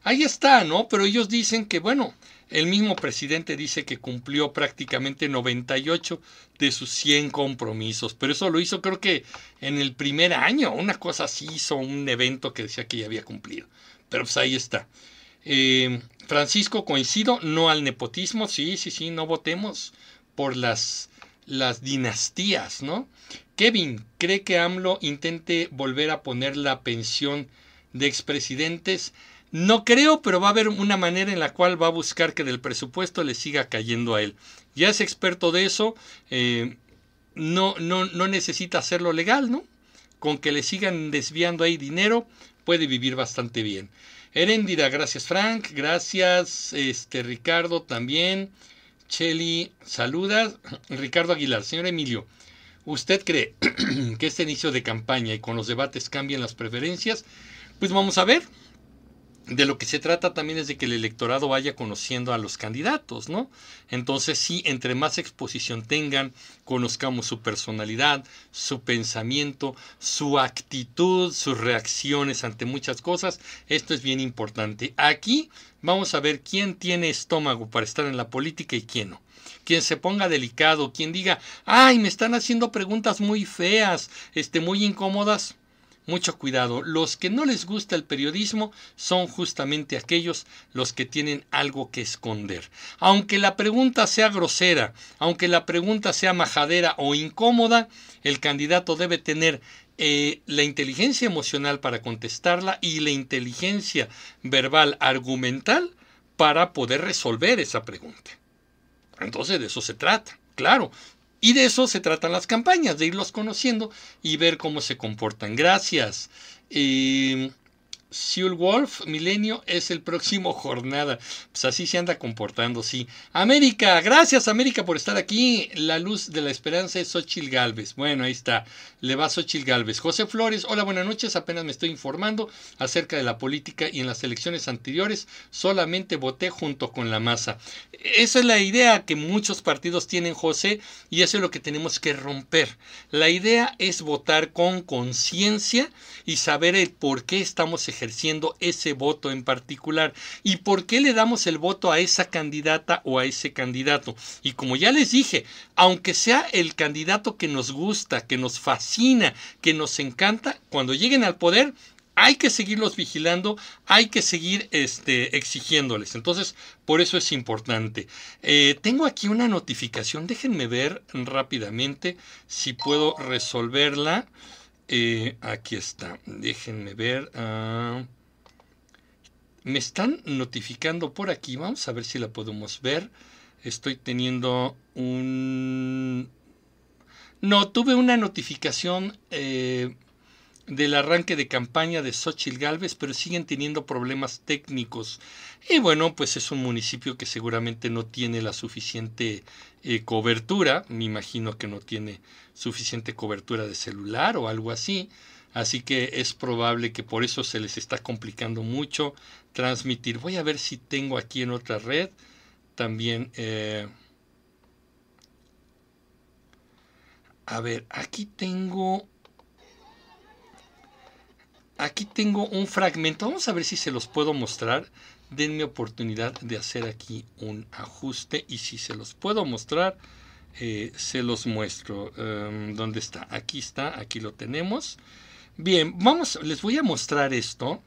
Speaker 1: Ahí está, ¿no? Pero ellos dicen que, bueno, el mismo presidente dice que cumplió prácticamente 98 de sus 100 compromisos, pero eso lo hizo creo que en el primer año, una cosa así, hizo un evento que decía que ya había cumplido. Pero pues ahí está. Eh, Francisco, coincido, no al nepotismo, sí, sí, sí, no votemos por las, las dinastías, ¿no? Kevin, ¿cree que AMLO intente volver a poner la pensión de expresidentes? No creo, pero va a haber una manera en la cual va a buscar que del presupuesto le siga cayendo a él. Ya es experto de eso, eh, no, no, no necesita hacerlo legal, ¿no? Con que le sigan desviando ahí dinero, puede vivir bastante bien. Heréndira, gracias Frank, gracias este Ricardo también. Cheli, saluda. Ricardo Aguilar, señor Emilio, ¿usted cree que este inicio de campaña y con los debates cambien las preferencias? Pues vamos a ver de lo que se trata también es de que el electorado vaya conociendo a los candidatos, ¿no? Entonces sí, entre más exposición tengan, conozcamos su personalidad, su pensamiento, su actitud, sus reacciones ante muchas cosas, esto es bien importante. Aquí vamos a ver quién tiene estómago para estar en la política y quién no quien se ponga delicado, quien diga, ay, me están haciendo preguntas muy feas, este, muy incómodas, mucho cuidado. Los que no les gusta el periodismo son justamente aquellos los que tienen algo que esconder. Aunque la pregunta sea grosera, aunque la pregunta sea majadera o incómoda, el candidato debe tener eh, la inteligencia emocional para contestarla y la inteligencia verbal argumental para poder resolver esa pregunta. Entonces de eso se trata, claro. Y de eso se tratan las campañas, de irlos conociendo y ver cómo se comportan. Gracias. Seul Wolf, Milenio, es el próximo jornada. Pues así se anda comportando, sí. América, gracias América por estar aquí. La luz de la esperanza es Xochil Galvez. Bueno, ahí está. Le va Xochil Galvez. José Flores, hola, buenas noches. Apenas me estoy informando acerca de la política y en las elecciones anteriores solamente voté junto con la masa. Esa es la idea que muchos partidos tienen, José, y eso es lo que tenemos que romper. La idea es votar con conciencia y saber el por qué estamos ejerciendo ejerciendo ese voto en particular y por qué le damos el voto a esa candidata o a ese candidato. Y como ya les dije, aunque sea el candidato que nos gusta, que nos fascina, que nos encanta, cuando lleguen al poder, hay que seguirlos vigilando, hay que seguir este, exigiéndoles. Entonces, por eso es importante. Eh, tengo aquí una notificación, déjenme ver rápidamente si puedo resolverla. Eh, aquí está. Déjenme ver. Ah, me están notificando por aquí. Vamos a ver si la podemos ver. Estoy teniendo un... No, tuve una notificación eh, del arranque de campaña de Xochitl Galvez, pero siguen teniendo problemas técnicos. Y bueno, pues es un municipio que seguramente no tiene la suficiente eh, cobertura. Me imagino que no tiene suficiente cobertura de celular o algo así. Así que es probable que por eso se les está complicando mucho transmitir. Voy a ver si tengo aquí en otra red también. Eh, a ver, aquí tengo. Aquí tengo un fragmento. Vamos a ver si se los puedo mostrar. Denme oportunidad de hacer aquí un ajuste y si se los puedo mostrar eh, se los muestro. Em, ¿Dónde está? Aquí está, aquí lo tenemos. Bien, vamos, les voy a mostrar esto.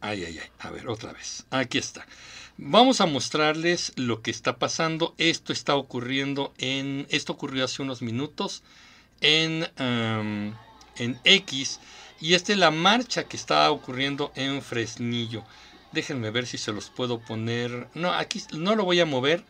Speaker 1: Ay, ay, ay, a ver, otra vez. Aquí está. Vamos a mostrarles lo que está pasando. Esto está ocurriendo en, esto ocurrió hace unos minutos en, em, en X. Y esta es la marcha que está ocurriendo en Fresnillo. Déjenme ver si se los puedo poner. No, aquí no lo voy a mover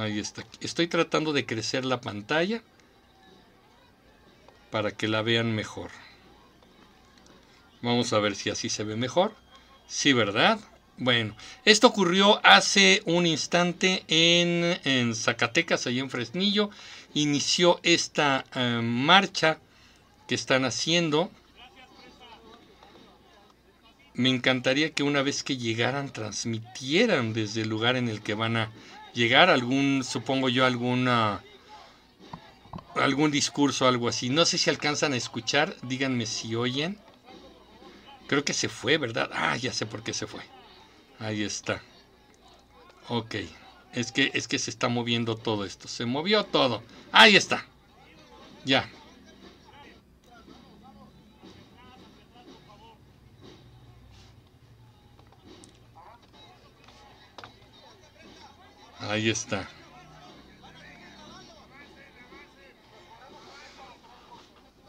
Speaker 1: Ahí está. Estoy tratando de crecer la pantalla para que la vean mejor. Vamos a ver si así se ve mejor. Sí, ¿verdad? Bueno, esto ocurrió hace un instante en, en Zacatecas, allí en Fresnillo. Inició esta eh, marcha que están haciendo. Me encantaría que una vez que llegaran transmitieran desde el lugar en el que van a llegar algún, supongo yo, alguna algún discurso, algo así. No sé si alcanzan a escuchar, díganme si oyen. Creo que se fue, ¿verdad? Ah, ya sé por qué se fue. Ahí está. Ok. Es que, es que se está moviendo todo esto. Se movió todo. Ahí está. Ya. Ahí está.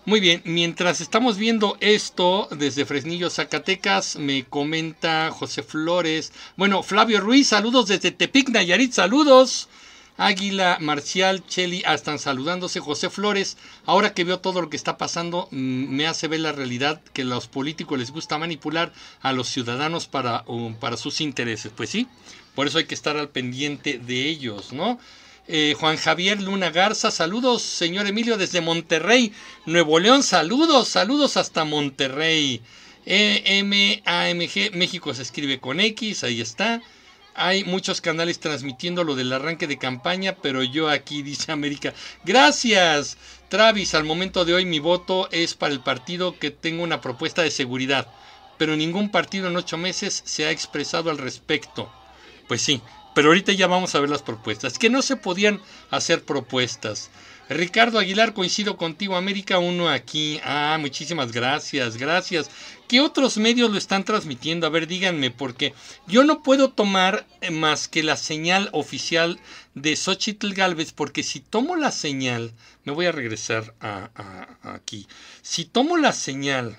Speaker 1: Muy bien, mientras estamos viendo esto desde Fresnillo, Zacatecas, me comenta José Flores. Bueno, Flavio Ruiz, saludos desde Tepic, Nayarit, saludos. Águila, Marcial, Cheli, están saludándose. José Flores, ahora que veo todo lo que está pasando, mm, me hace ver la realidad que a los políticos les gusta manipular a los ciudadanos para, para sus intereses. Pues sí, por eso hay que estar al pendiente de ellos, ¿no? Eh, Juan Javier Luna Garza, saludos, señor Emilio, desde Monterrey, Nuevo León, saludos, saludos hasta Monterrey. E MAMG, México se escribe con X, ahí está. Hay muchos canales transmitiendo lo del arranque de campaña, pero yo aquí, dice América, gracias. Travis, al momento de hoy mi voto es para el partido que tenga una propuesta de seguridad, pero ningún partido en ocho meses se ha expresado al respecto. Pues sí, pero ahorita ya vamos a ver las propuestas, que no se podían hacer propuestas. Ricardo Aguilar, coincido contigo, América 1 aquí. Ah, muchísimas gracias, gracias. ¿Qué otros medios lo están transmitiendo? A ver, díganme, porque yo no puedo tomar eh, más que la señal oficial de Xochitl Galvez, porque si tomo la señal, me voy a regresar a, aquí. Si tomo la señal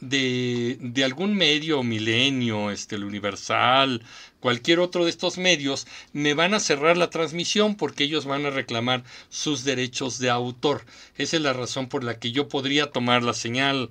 Speaker 1: de, de, algún medio, Milenio, este, el Universal, cualquier otro de estos medios, me van a cerrar la transmisión porque ellos van a reclamar sus derechos de autor. Esa es la razón por la que yo podría tomar la señal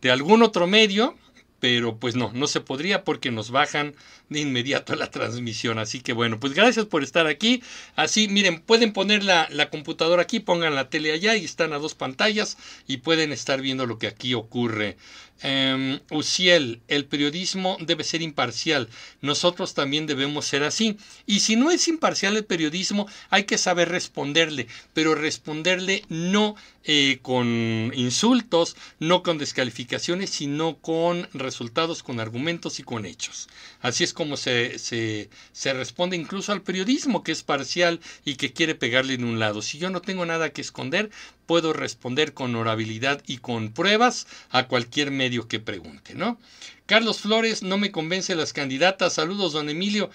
Speaker 1: de algún otro medio, pero pues no, no se podría porque nos bajan de inmediato la transmisión. Así que bueno, pues gracias por estar aquí. Así, miren, pueden poner la, la, computadora aquí, pongan la tele allá y están a dos pantallas y pueden estar viendo lo que aquí ocurre. Um, Uciel, el periodismo debe ser imparcial. Nosotros también debemos ser así. Y si no es imparcial el periodismo, hay que saber responderle, pero responderle no eh, con insultos, no con descalificaciones, sino con resultados, con argumentos y con hechos. Así es como se, se, se responde incluso al periodismo que es parcial y que quiere pegarle en un lado. Si yo no tengo nada que esconder, puedo responder con honorabilidad y con pruebas a cualquier medio que pregunte, ¿no? Carlos Flores, no me convence las candidatas. Saludos, don Emilio.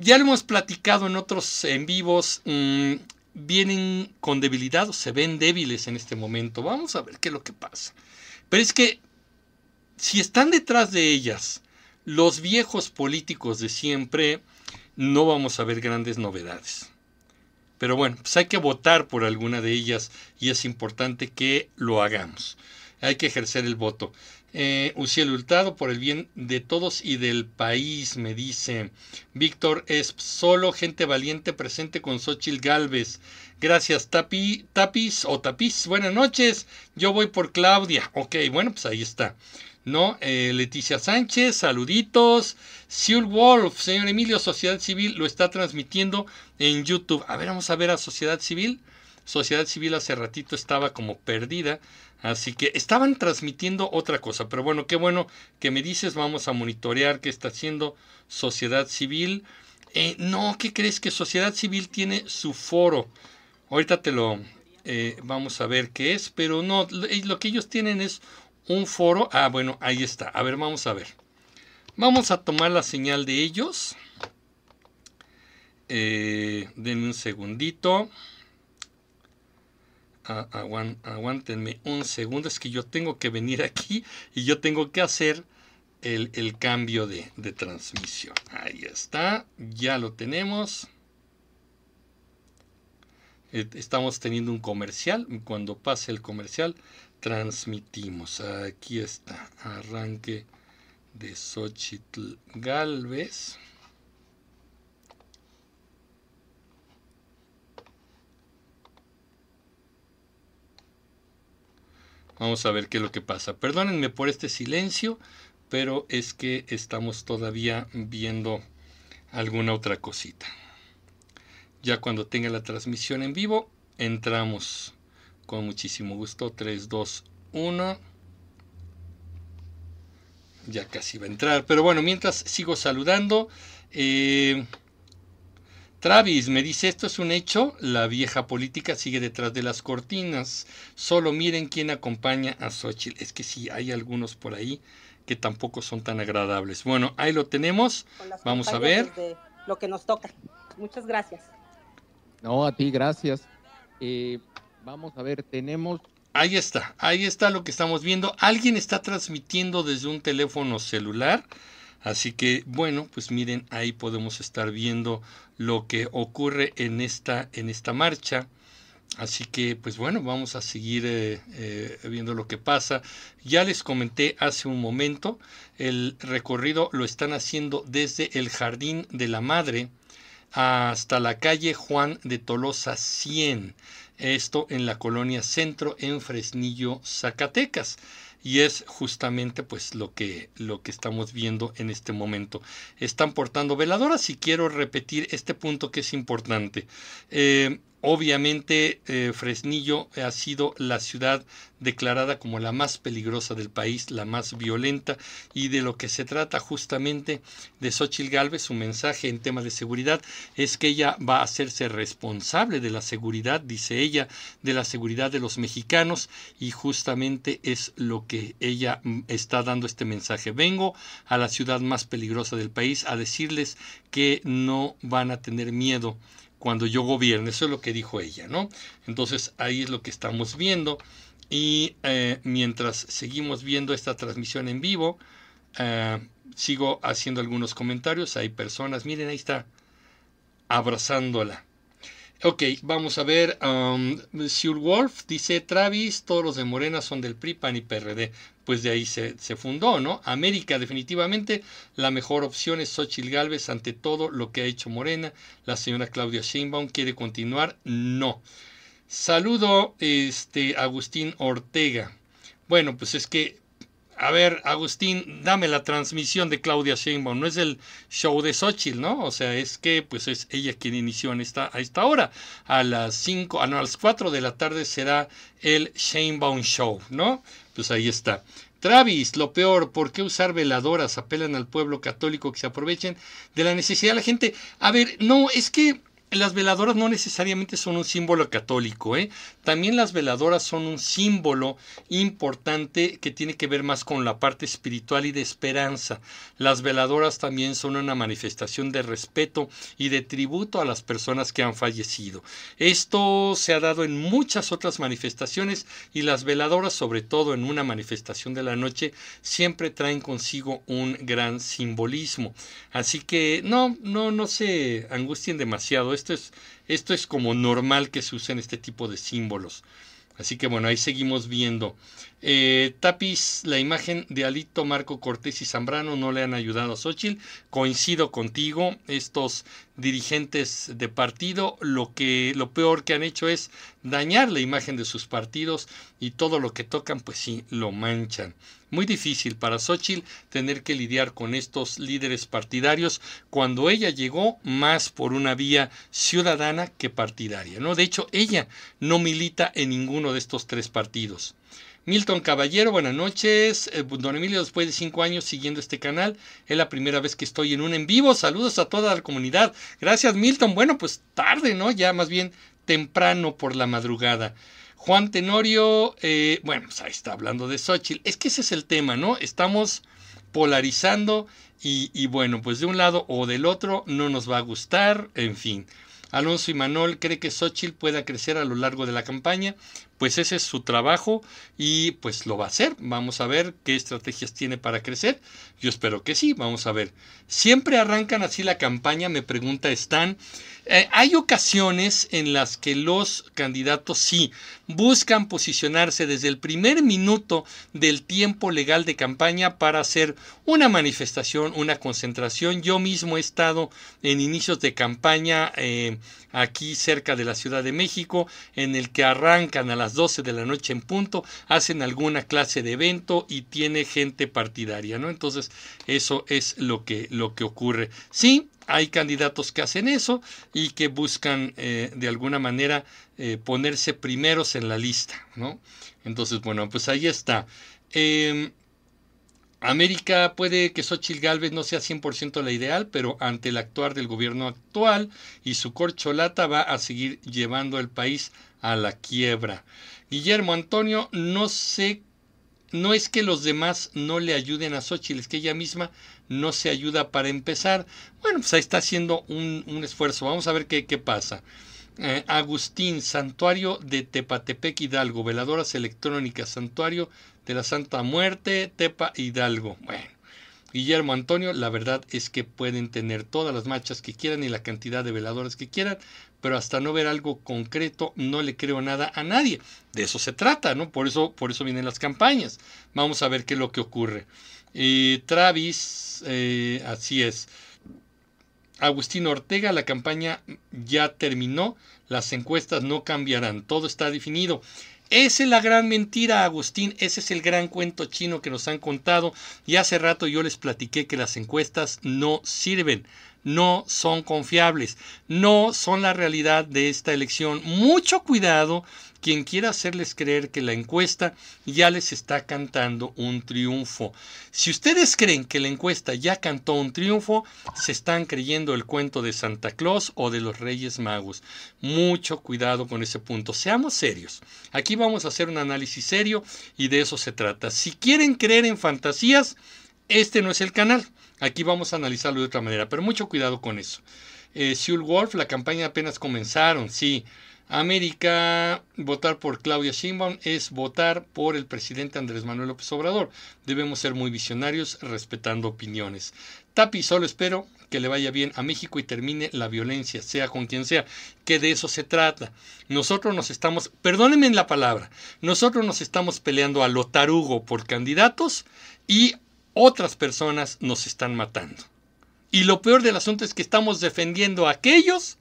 Speaker 1: Ya lo hemos platicado en otros en vivos. Mm, vienen con debilidad o se ven débiles en este momento. Vamos a ver qué es lo que pasa. Pero es que si están detrás de ellas los viejos políticos de siempre, no vamos a ver grandes novedades. Pero bueno, pues hay que votar por alguna de ellas y es importante que lo hagamos. Hay que ejercer el voto. Eh, Hurtado, por el bien de todos y del país, me dice. Víctor es solo gente valiente presente con Xochil Galvez. Gracias, Tapi, Tapis o Tapis. Buenas noches. Yo voy por Claudia. Ok, bueno, pues ahí está. ¿no? Eh, Leticia Sánchez, saluditos. Siul Wolf, señor Emilio, Sociedad Civil lo está transmitiendo en YouTube. A ver, vamos a ver a Sociedad Civil. Sociedad Civil hace ratito estaba como perdida, así que estaban transmitiendo otra cosa. Pero bueno, qué bueno que me dices, vamos a monitorear qué está haciendo Sociedad Civil. Eh, no, ¿qué crees que Sociedad Civil tiene su foro? Ahorita te lo eh, vamos a ver qué es, pero no, lo que ellos tienen es un foro. Ah, bueno, ahí está. A ver, vamos a ver. Vamos a tomar la señal de ellos. Eh, denme un segundito. Ah, aguántenme un segundo. Es que yo tengo que venir aquí y yo tengo que hacer el, cambio de, de transmisión. Ahí está. Ya lo tenemos eh, estamos teniendo un comercial. Cuando pase el comercial, transmitimos. Aquí está, arranque de Xochitl Galvez. Vamos a ver qué es lo que pasa. Perdónenme por este silencio, pero es que estamos todavía viendo alguna otra cosita. Ya cuando tenga la transmisión en vivo, entramos con muchísimo gusto. 3, 2, 1. Ya casi va a entrar. Pero bueno, mientras sigo saludando. Eh, Travis me dice, esto es un hecho, la vieja política sigue detrás de las cortinas, solo miren quién acompaña a Xochitl. Es que sí, hay algunos por ahí que tampoco son tan agradables. Bueno, ahí lo tenemos, vamos a ver.
Speaker 3: Lo que nos toca. Muchas gracias.
Speaker 2: No, a ti, gracias. Eh, Vamos a ver, tenemos...
Speaker 1: Ahí está, ahí está lo que estamos viendo. Alguien está transmitiendo desde un teléfono celular. Así que bueno, pues miren, ahí podemos estar viendo lo que ocurre en esta, en esta marcha. Así que pues bueno, vamos a seguir eh, eh, viendo lo que pasa. Ya les comenté hace un momento, el recorrido lo están haciendo desde el Jardín de la Madre hasta la calle Juan de Tolosa 100 esto en la colonia Centro en Fresnillo, Zacatecas. Y es justamente pues lo que, lo que estamos viendo en este momento. Están portando veladoras y quiero repetir este punto que es importante. Eh, Obviamente eh, Fresnillo ha sido la ciudad declarada como la más peligrosa del país, la más violenta, y de lo que se trata justamente de Xochitl Galvez, su mensaje en temas de seguridad es que ella va a hacerse responsable de la seguridad, dice ella, de la seguridad de los mexicanos, y justamente es lo que ella mm, está dando este mensaje. Vengo a la ciudad más peligrosa del país a decirles que no van a tener miedo cuando yo gobierne. Eso es lo que dijo ella, ¿no? Entonces ahí es lo que estamos viendo. Y eh, mientras seguimos viendo esta transmisión en vivo, eh, sigo haciendo algunos comentarios. Hay personas, miren, ahí está, abrazándola. Ok, vamos a ver. Um, Sir Wolf dice: Travis, todos los de Morena son del PRI, PAN y PRD pues de ahí se, fundó, ¿no? América, definitivamente, la mejor opción es Xochitl Galvez ante todo lo que ha hecho Morena. La señora Claudia Sheinbaum quiere continuar, no. Saludo, este, Agustín Ortega. Bueno, pues es que, a ver, Agustín, dame la transmisión de Claudia Sheinbaum. No es el show de Xochitl, ¿no? O sea, es que, pues es ella quien inició en esta, a esta hora. A las 5, ah, no, a las 4 de la tarde será el Sheinbaum Show, ¿no? Pues ahí está. Travis, lo peor, ¿por qué usar veladoras? Apelan al pueblo católico que se aprovechen de la necesidad de la gente. A ver, no, es que las veladoras no necesariamente son un símbolo católico, ¿eh? También las veladoras son un símbolo importante que tiene que ver más con la parte espiritual y de esperanza. Las veladoras también son una manifestación de respeto y de tributo a las personas que han fallecido. Esto se ha dado en muchas otras manifestaciones y las veladoras, sobre todo en una manifestación de la noche, siempre traen consigo un gran simbolismo. Así que no, no, no se angustien demasiado esto es, esto es como normal que se usen este tipo de símbolos. Así que bueno, ahí seguimos viendo. Eh, Tapis, la imagen de Alito, Marco Cortés y Zambrano no le han ayudado a Xochitl. Coincido contigo, estos dirigentes de partido lo que lo peor que han hecho es dañar la imagen de sus partidos y todo lo que tocan pues sí lo manchan. Muy difícil para Xochitl tener que lidiar con estos líderes partidarios cuando ella llegó más por una vía ciudadana que partidaria, ¿no? De hecho, ella no milita en ninguno de estos tres partidos. Milton Caballero, buenas noches. Eh, don Emilio, después de cinco años siguiendo este canal, es la primera vez que estoy en un en vivo. Saludos a toda la comunidad. Gracias, Milton. Bueno, pues tarde, ¿no? Ya más bien temprano por la madrugada. Juan Tenorio, eh, bueno, pues ahí está hablando de Xochitl. Es que ese es el tema, ¿no? Estamos polarizando y, y bueno, pues de un lado o del otro no nos va a gustar, en fin. Alonso y Manol cree que Xochitl pueda crecer a lo largo de la campaña pues ese es su trabajo y pues lo va a hacer. Vamos a ver qué estrategias tiene para crecer. Yo espero que sí, vamos a ver. Siempre arrancan así la campaña, me pregunta Stan. Eh, hay ocasiones en las que los candidatos sí buscan posicionarse desde el primer minuto del tiempo legal de campaña para hacer una manifestación, una concentración. Yo mismo he estado en inicios de campaña eh, aquí cerca de la Ciudad de México, en el que arrancan a las 12 de la noche en punto, hacen alguna clase de evento y tiene gente partidaria, ¿no? Entonces, eso es lo que, lo que ocurre. Sí, hay candidatos que hacen eso y que buscan eh, de alguna manera eh, ponerse primeros en la lista, ¿no? Entonces, bueno, pues ahí está. Em, América puede que Xochitl Galvez no sea 100% la ideal, pero ante el actuar del gobierno actual y su corcholata va a seguir llevando el país a la quiebra. Guillermo Antonio, no sé, no es que los demás no le ayuden a Xochitl, es que ella misma no se ayuda para empezar. Bueno, pues ahí está haciendo un, esfuerzo. Vamos a ver qué, qué pasa. Eh, Agustín, Santuario de Tepatepec Hidalgo, veladoras electrónicas, Santuario de la Santa Muerte, Tepa Hidalgo. Bueno, Guillermo Antonio, la verdad es que pueden tener todas las marchas que quieran y la cantidad de veladores que quieran, pero hasta no ver algo concreto no le creo nada a nadie. De eso se trata, ¿no? Por eso, por eso vienen las campañas. Vamos a ver qué es lo que ocurre. Travis, eh, así es. Agustín Ortega, la campaña ya terminó, las encuestas no cambiarán, todo está definido. Esa es la gran mentira, Agustín. Ese es el gran cuento chino que nos han contado. Y hace rato yo les platiqué que las encuestas no sirven. No son confiables, no son la realidad de esta elección. Mucho cuidado quien quiera hacerles creer que la encuesta ya les está cantando un triunfo. Si ustedes creen que la encuesta ya cantó un triunfo, se están creyendo el cuento de Santa Claus o de los Reyes Magos. Mucho cuidado con ese punto. Seamos serios. Aquí vamos a hacer un análisis serio y de eso se trata. Si quieren creer en fantasías, este no es el canal. Aquí vamos a analizarlo de otra manera, pero mucho cuidado con eso. Eh, Wolf, la campaña apenas comenzaron, sí. América, votar por Claudia Sheinbaum es votar por el presidente Andrés Manuel López Obrador. Debemos ser muy visionarios respetando opiniones. Tapi, solo espero que le vaya bien a México y termine la violencia, sea con quien sea, que de eso se trata. Nosotros nos estamos, perdónenme la palabra, nosotros nos estamos peleando a lo tarugo por candidatos y otras personas nos están matando. Y lo peor del asunto es que estamos defendiendo a aquellos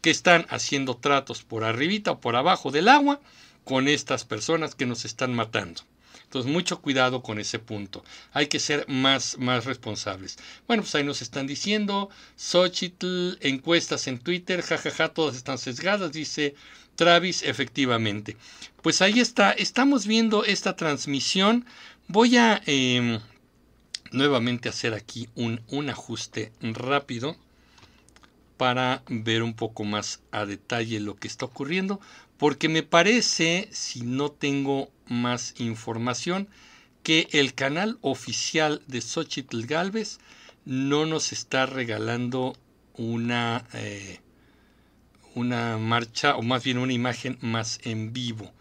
Speaker 1: que están haciendo tratos por arribita o por abajo del agua con estas personas que nos están matando. Entonces, mucho cuidado con ese punto. Hay que ser más, más responsables. Bueno, pues ahí nos están diciendo, Xochitl, encuestas en Twitter, jajaja, todas están sesgadas, dice Travis, efectivamente. Pues ahí está, estamos viendo esta transmisión. Voy a em, nuevamente hacer aquí un, un ajuste rápido para ver un poco más a detalle lo que está ocurriendo, porque me parece, si no tengo más información, que el canal oficial de Xochitl Galvez no nos está regalando una, eh, una marcha, o más bien una imagen más en vivo.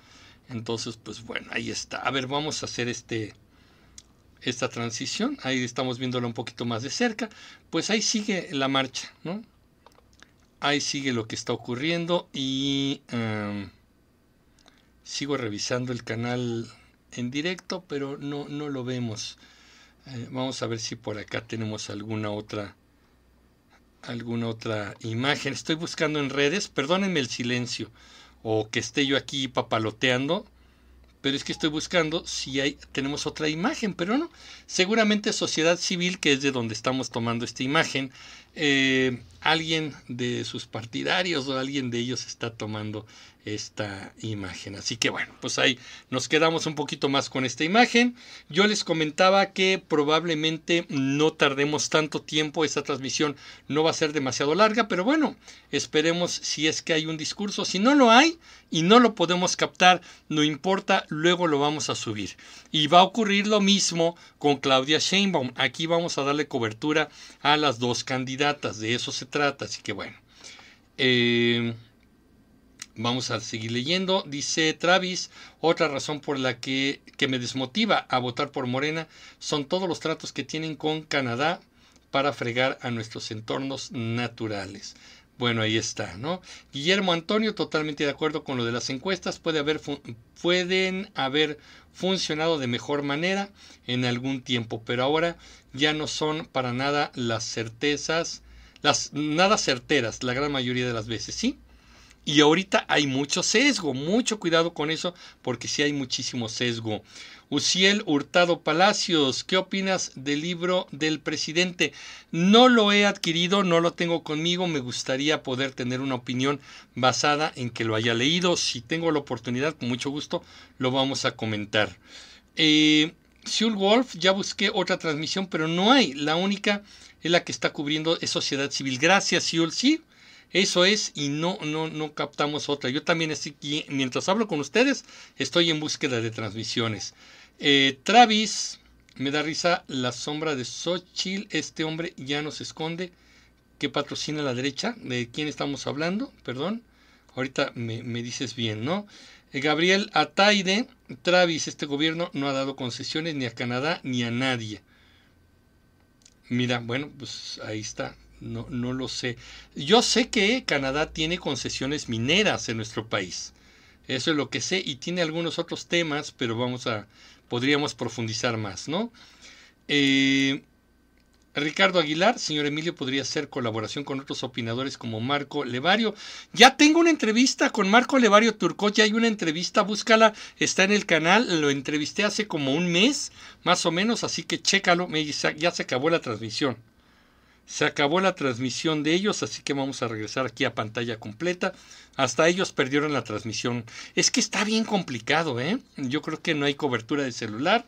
Speaker 1: Entonces, pues bueno, ahí está. A ver, vamos a hacer este, esta transición. Ahí estamos viéndola un poquito más de cerca. Pues ahí sigue la marcha, ¿no? ahí sigue lo que está ocurriendo y em, sigo revisando el canal en directo, pero no, no lo vemos. Eh, vamos a ver si por acá tenemos alguna otra alguna otra imagen. Estoy buscando en redes, perdónenme el silencio o que esté yo aquí papaloteando, pero es que estoy buscando si hay tenemos otra imagen, pero no. Seguramente sociedad civil, que es de donde estamos tomando esta imagen, eh, alguien de sus partidarios o alguien de ellos está tomando esta imagen. Así que bueno, pues ahí nos quedamos un poquito más con esta imagen. Yo les comentaba que probablemente no tardemos tanto tiempo, esta transmisión no va a ser demasiado larga, pero bueno, esperemos si es que hay un discurso. Si no lo hay y no lo podemos captar, no importa, luego lo vamos a subir. Y va a ocurrir lo mismo con Claudia Sheinbaum. Aquí vamos a darle cobertura a las dos candidatas, de eso se trata, así que bueno. Eh, Vamos a seguir leyendo. Dice Travis, otra razón por la que, que, me desmotiva a votar por Morena son todos los tratos que tienen con Canadá para fregar a nuestros entornos naturales. Bueno, ahí está, ¿no? Guillermo Antonio, totalmente de acuerdo con lo de las encuestas, puede haber pueden haber funcionado de mejor manera en algún tiempo, pero ahora ya no son para nada las certezas, las nada certeras, la gran mayoría de las veces, ¿sí? Y ahorita hay mucho sesgo, mucho cuidado con eso, porque sí hay muchísimo sesgo. Uciel Hurtado Palacios, ¿qué opinas del libro del presidente? No lo he adquirido, no lo tengo conmigo, me gustaría poder tener una opinión basada en que lo haya leído. Si tengo la oportunidad, con mucho gusto, lo vamos a comentar. Eh, Wolf, ya busqué otra transmisión, pero no hay. La única es la que está cubriendo es Sociedad Civil. Gracias, Siul. Sí, eso es y no, no, no captamos otra. Yo también estoy mientras hablo con ustedes, estoy en búsqueda de transmisiones. Eh, Travis, me da risa la sombra de Xochitl. Este hombre ya nos esconde. que patrocina la derecha? ¿De quién estamos hablando? Perdón. Ahorita me, dices bien, ¿no? Eh, Gabriel Ataide, Travis, este gobierno no ha dado concesiones ni a Canadá ni a nadie. Mira, bueno, pues ahí está. No, no lo sé. Yo sé que Canadá tiene concesiones mineras en nuestro país. Eso es lo que sé y tiene algunos otros temas, pero vamos a, podríamos profundizar más, ¿no? Eh, Ricardo Aguilar, señor Emilio, podría hacer colaboración con otros opinadores como Marco Levario. Ya tengo una entrevista con Marco Levario Turcot, ya hay una entrevista, búscala, está en el canal, lo entrevisté hace como un mes, más o menos, así que chécalo, ya se acabó la transmisión. Se acabó la transmisión de ellos, así que vamos a regresar aquí a pantalla completa. Hasta ellos perdieron la transmisión. Es que está bien complicado, ¿eh? Yo creo que no hay cobertura de celular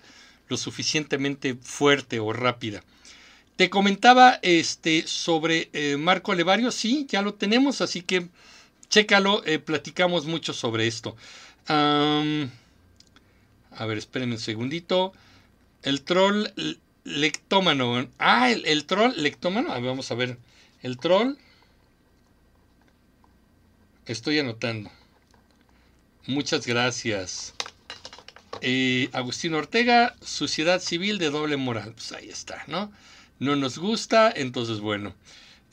Speaker 1: lo suficientemente fuerte o rápida. Te comentaba este, sobre eh, Marco Levario, sí, ya lo tenemos, así que chécalo, eh, platicamos mucho sobre esto. a ver, espérenme un segundito. El troll lectómano. Ah, el, troll lectómano. vamos a ver. El troll. Estoy anotando. Muchas gracias. Eh, Agustín Ortega, sociedad civil de doble moral. Pues ahí está, ¿no? No nos gusta, entonces bueno.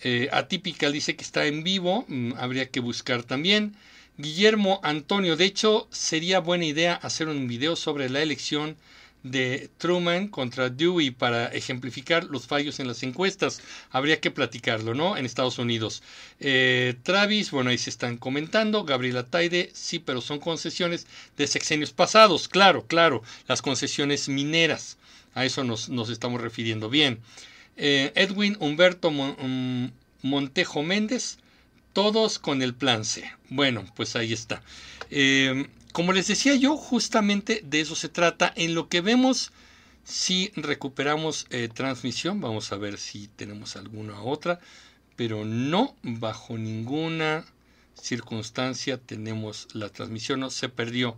Speaker 1: Eh, Atípica dice que está en vivo, mm, habría que buscar también. Guillermo Antonio, de hecho, sería buena idea hacer un video sobre la elección de Truman contra Dewey para ejemplificar los fallos en las encuestas. Habría que platicarlo, ¿no? En Estados Unidos. Eh, Travis, bueno, ahí se están comentando. Gabriela Taide, sí, pero son concesiones de sexenios pasados. Claro, claro, las concesiones mineras. A eso nos, estamos refiriendo. Bien. Eh, Edwin Humberto mm, Montejo Méndez, todos con el plan C. Bueno, pues ahí está. Eh, como les decía yo, justamente de eso se trata. En lo que vemos, si recuperamos eh, transmisión, vamos a ver si tenemos alguna otra, pero no bajo ninguna circunstancia tenemos la transmisión, no se perdió.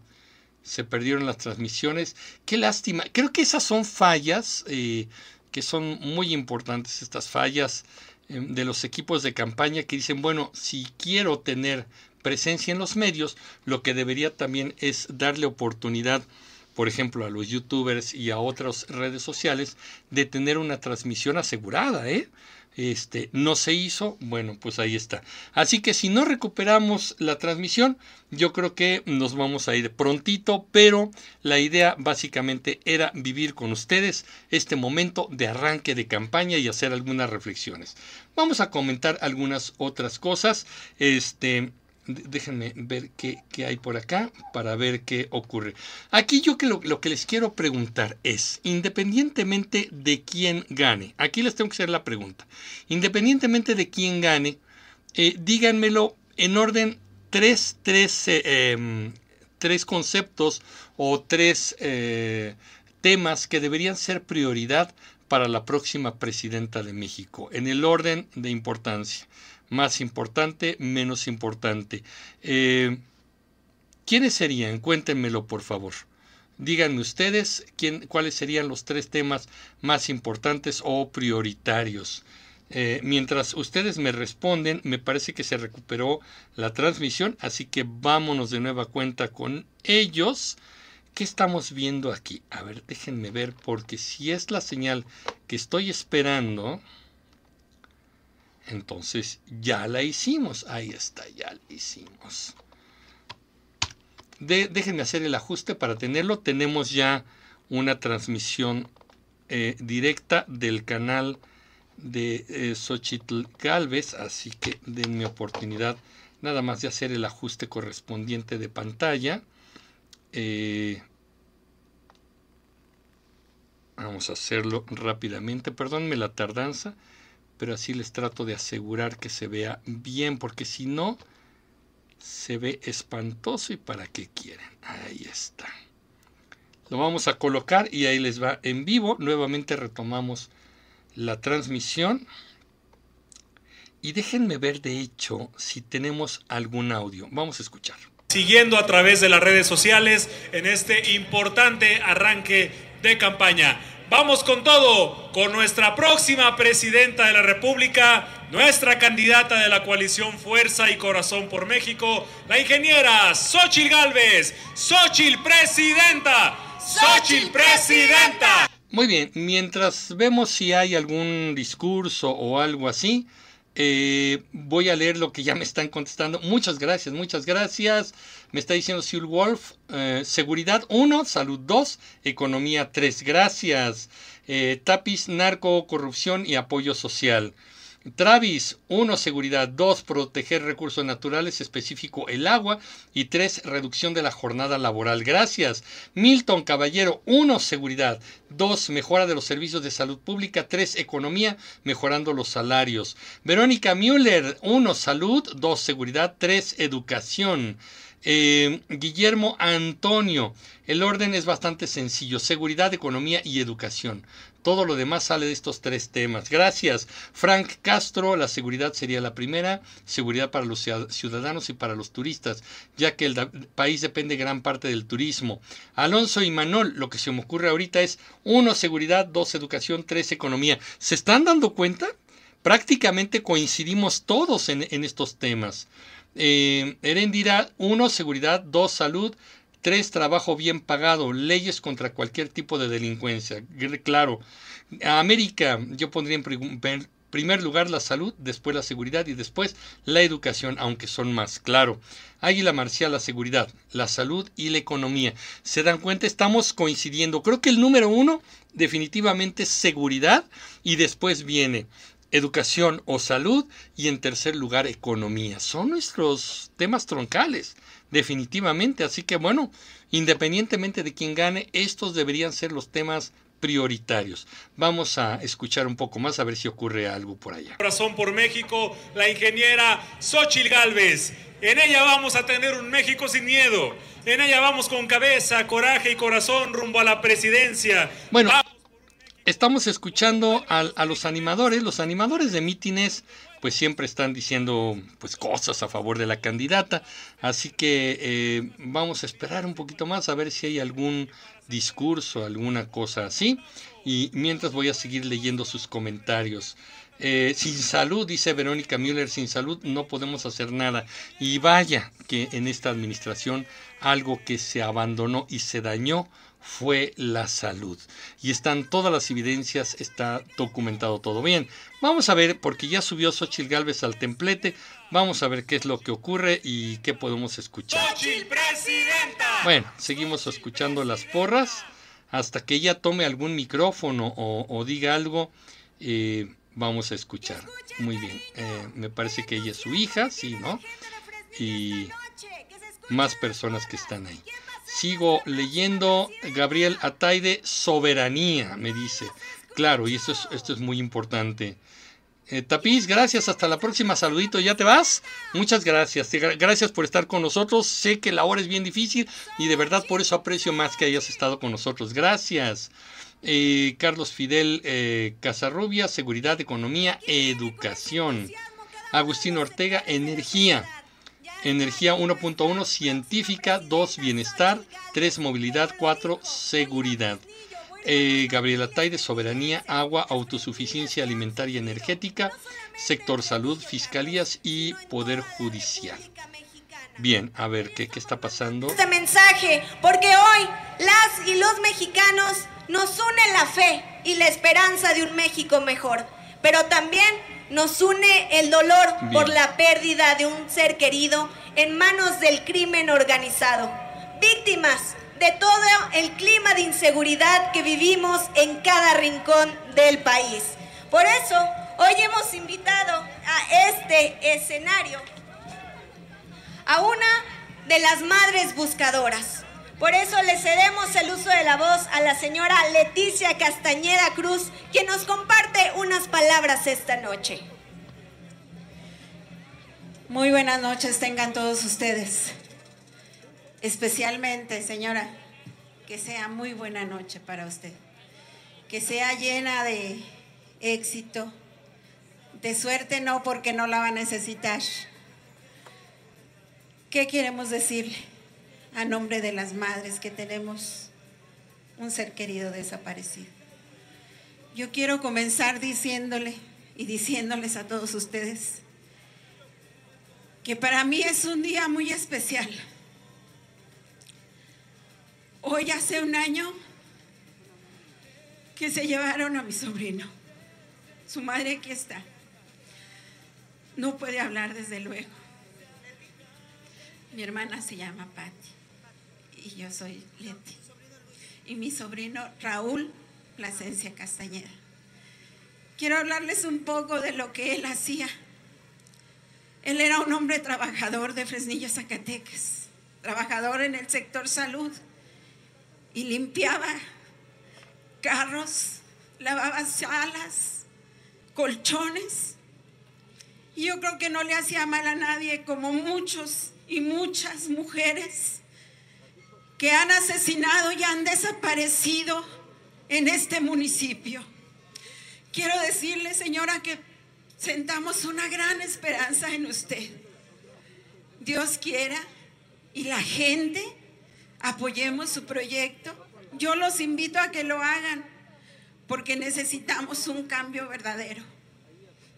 Speaker 1: Se perdieron las transmisiones. Qué lástima. Creo que esas son fallas eh, que son muy importantes, estas fallas em, de los equipos de campaña que dicen, bueno, si quiero tener presencia en los medios, lo que debería también es darle oportunidad, por ejemplo, a los youtubers y a otras redes sociales de tener una transmisión asegurada, ¿eh? Este, no se hizo, bueno, pues ahí está. Así que si no recuperamos la transmisión, yo creo que nos vamos a ir prontito, pero la idea básicamente era vivir con ustedes este momento de arranque de campaña y hacer algunas reflexiones. Vamos a comentar algunas otras cosas. Este, déjenme ver qué, hay por acá para ver qué ocurre. Aquí yo que lo, que les quiero preguntar es, independientemente de quién gane, aquí les tengo que hacer la pregunta, independientemente de quién gane, eh, díganmelo en orden tres, tres, eh, em, tres conceptos o tres eh, temas que deberían ser prioridad para la próxima presidenta de México, en el orden de importancia más importante, menos importante. Eh, ¿Quiénes serían? Cuéntenmelo, por favor. Díganme ustedes quién, cuáles serían los tres temas más importantes o prioritarios. Eh, mientras ustedes me responden, me parece que se recuperó la transmisión, así que vámonos de nueva cuenta con ellos. ¿Qué estamos viendo aquí? A ver, déjenme ver, porque si es la señal que estoy esperando, entonces ya la hicimos. Ahí está, ya la hicimos. déjenme hacer el ajuste para tenerlo. Tenemos ya una transmisión eh, directa del canal de eh, Xochitl Galvez. Así que denme oportunidad nada más de hacer el ajuste correspondiente de pantalla. Eh, vamos a hacerlo rápidamente. Perdónme la tardanza pero así les trato de asegurar que se vea bien, porque si no, se ve espantoso y para qué quieren. Ahí está. Lo vamos a colocar y ahí les va en vivo. Nuevamente retomamos la transmisión. Y déjenme ver de hecho si tenemos algún audio. Vamos a escuchar.
Speaker 4: Siguiendo a través de las redes sociales en este importante arranque de campaña. Vamos con todo, con nuestra próxima presidenta de la República, nuestra candidata de la coalición Fuerza y Corazón por México, la ingeniera Xochil Gálvez. Xochil presidenta. Xochil presidenta.
Speaker 1: Muy bien, mientras vemos si hay algún discurso o algo así, eh, voy a leer lo que ya me están contestando. Muchas gracias, muchas gracias. Me está diciendo Sil Wolf, eh, seguridad 1, salud 2, economía 3. Gracias. Eh, tapiz, narco, corrupción y apoyo social. Travis, 1. Seguridad. 2. Proteger recursos naturales, específico el agua. Y 3. Reducción de la jornada laboral. Gracias. Milton Caballero, 1. Seguridad. 2. Mejora de los servicios de salud pública. 3. Economía, mejorando los salarios. Verónica Müller, 1. Salud. 2. Seguridad. 3. Educación. Eh, Guillermo Antonio, el orden es bastante sencillo, seguridad, economía y educación. Todo lo demás sale de estos tres temas. Gracias. Frank Castro, la seguridad sería la primera, seguridad para los ciudadanos y para los turistas, ya que el país depende gran parte del turismo. Alonso y Manol, lo que se me ocurre ahorita es uno, seguridad, dos, educación, tres, economía. ¿Se están dando cuenta? Prácticamente coincidimos todos en, en estos temas. Eh, Erendira, uno, seguridad, dos, salud, tres, trabajo bien pagado, leyes contra cualquier tipo de delincuencia. Claro, América, yo pondría en primer lugar la salud, después la seguridad y después la educación, aunque son más, claro. Águila Marcial, la seguridad, la salud y la economía. ¿Se dan cuenta? Estamos coincidiendo. Creo que el número uno definitivamente es seguridad y después viene educación o salud y en tercer lugar economía. Son nuestros temas troncales, definitivamente. Así que bueno, independientemente de quién gane, estos deberían ser los temas prioritarios. Vamos a escuchar un poco más a ver si ocurre algo por allá.
Speaker 4: Corazón por México, la ingeniera Xochil Gálvez. En ella vamos a tener un México sin miedo. En ella vamos con cabeza, coraje y corazón rumbo a la presidencia.
Speaker 1: Bueno, estamos escuchando a, los animadores. Los animadores de mítines pues siempre están diciendo pues cosas a favor de la candidata. Así que eh, vamos a esperar un poquito más a ver si hay algún discurso, alguna cosa así. Y mientras voy a seguir leyendo sus comentarios. Eh, sin salud, dice Verónica Müller, sin salud no podemos hacer nada. Y vaya que en esta administración algo que se abandonó y se dañó fue la salud. Y están todas las evidencias, está documentado todo bien. Vamos a ver, porque ya subió Xochitl Galvez al templete, vamos a ver qué es lo que ocurre y qué podemos escuchar. Bueno, seguimos escuchando las porras hasta que ella tome algún micrófono o, diga algo. Eh, vamos a escuchar. Muy bien. Eh, me parece que ella es su hija, sí, ¿no? Y más personas que están ahí. Sigo leyendo Gabriel Ataide, soberanía, me dice. Claro, y esto es, esto es muy importante. Eh, Tapiz, gracias, hasta la próxima, saludito, ¿ya te vas? Muchas gracias, gracias por estar con nosotros, sé que la hora es bien difícil y de verdad por eso aprecio más que hayas estado con nosotros, gracias. Eh, Carlos Fidel eh, Casarrubia, seguridad, economía, educación. Agustín Ortega, energía. Energía 1.1 científica, 2 bienestar, 3 movilidad, 4 seguridad. Eh, Gabriela Taide, soberanía, agua, autosuficiencia alimentaria y energética, sector salud, fiscalías y poder judicial. Bien, a ver, ¿qué, qué está pasando?
Speaker 5: Este mensaje, porque hoy las y los mexicanos nos une la fe y la esperanza de un México mejor, pero también nos une el dolor por la pérdida de un ser querido en manos del crimen organizado. Víctimas de todo el clima de inseguridad que vivimos en cada rincón del país. Por eso, hoy hemos invitado a este escenario a una de las madres buscadoras. Por eso le cedemos el uso de la voz a la señora Leticia Castañeda Cruz, quien nos comparte unas palabras esta noche.
Speaker 6: Muy buenas noches tengan todos ustedes. Especialmente, señora, que sea muy buena noche para usted. Que sea llena de éxito, de suerte no porque no la va a necesitar. ¿Qué queremos decirle a nombre de las madres que tenemos un ser querido desaparecido? Yo quiero comenzar diciéndole y diciéndoles a todos ustedes que para mí es un día muy especial. Hoy hace un año que se llevaron a mi sobrino. Su madre aquí está. No puede hablar desde luego. Mi hermana se llama Patti y yo soy Leti. Y mi sobrino Raúl Plasencia Castañeda. quiero hablarles un poco de lo que él hacía. Él era un hombre trabajador de Fresnillo, Zacatecas, trabajador en el sector salud y limpiaba carros, lavaba salas, colchones. Y yo creo que no le hacía mal a nadie como muchos y muchas mujeres que han asesinado y han desaparecido en este municipio. Quiero decirle, señora, que sentamos una gran esperanza en usted. Dios quiera y la gente apoyemos su proyecto. Yo los invito a que lo hagan porque necesitamos un cambio verdadero.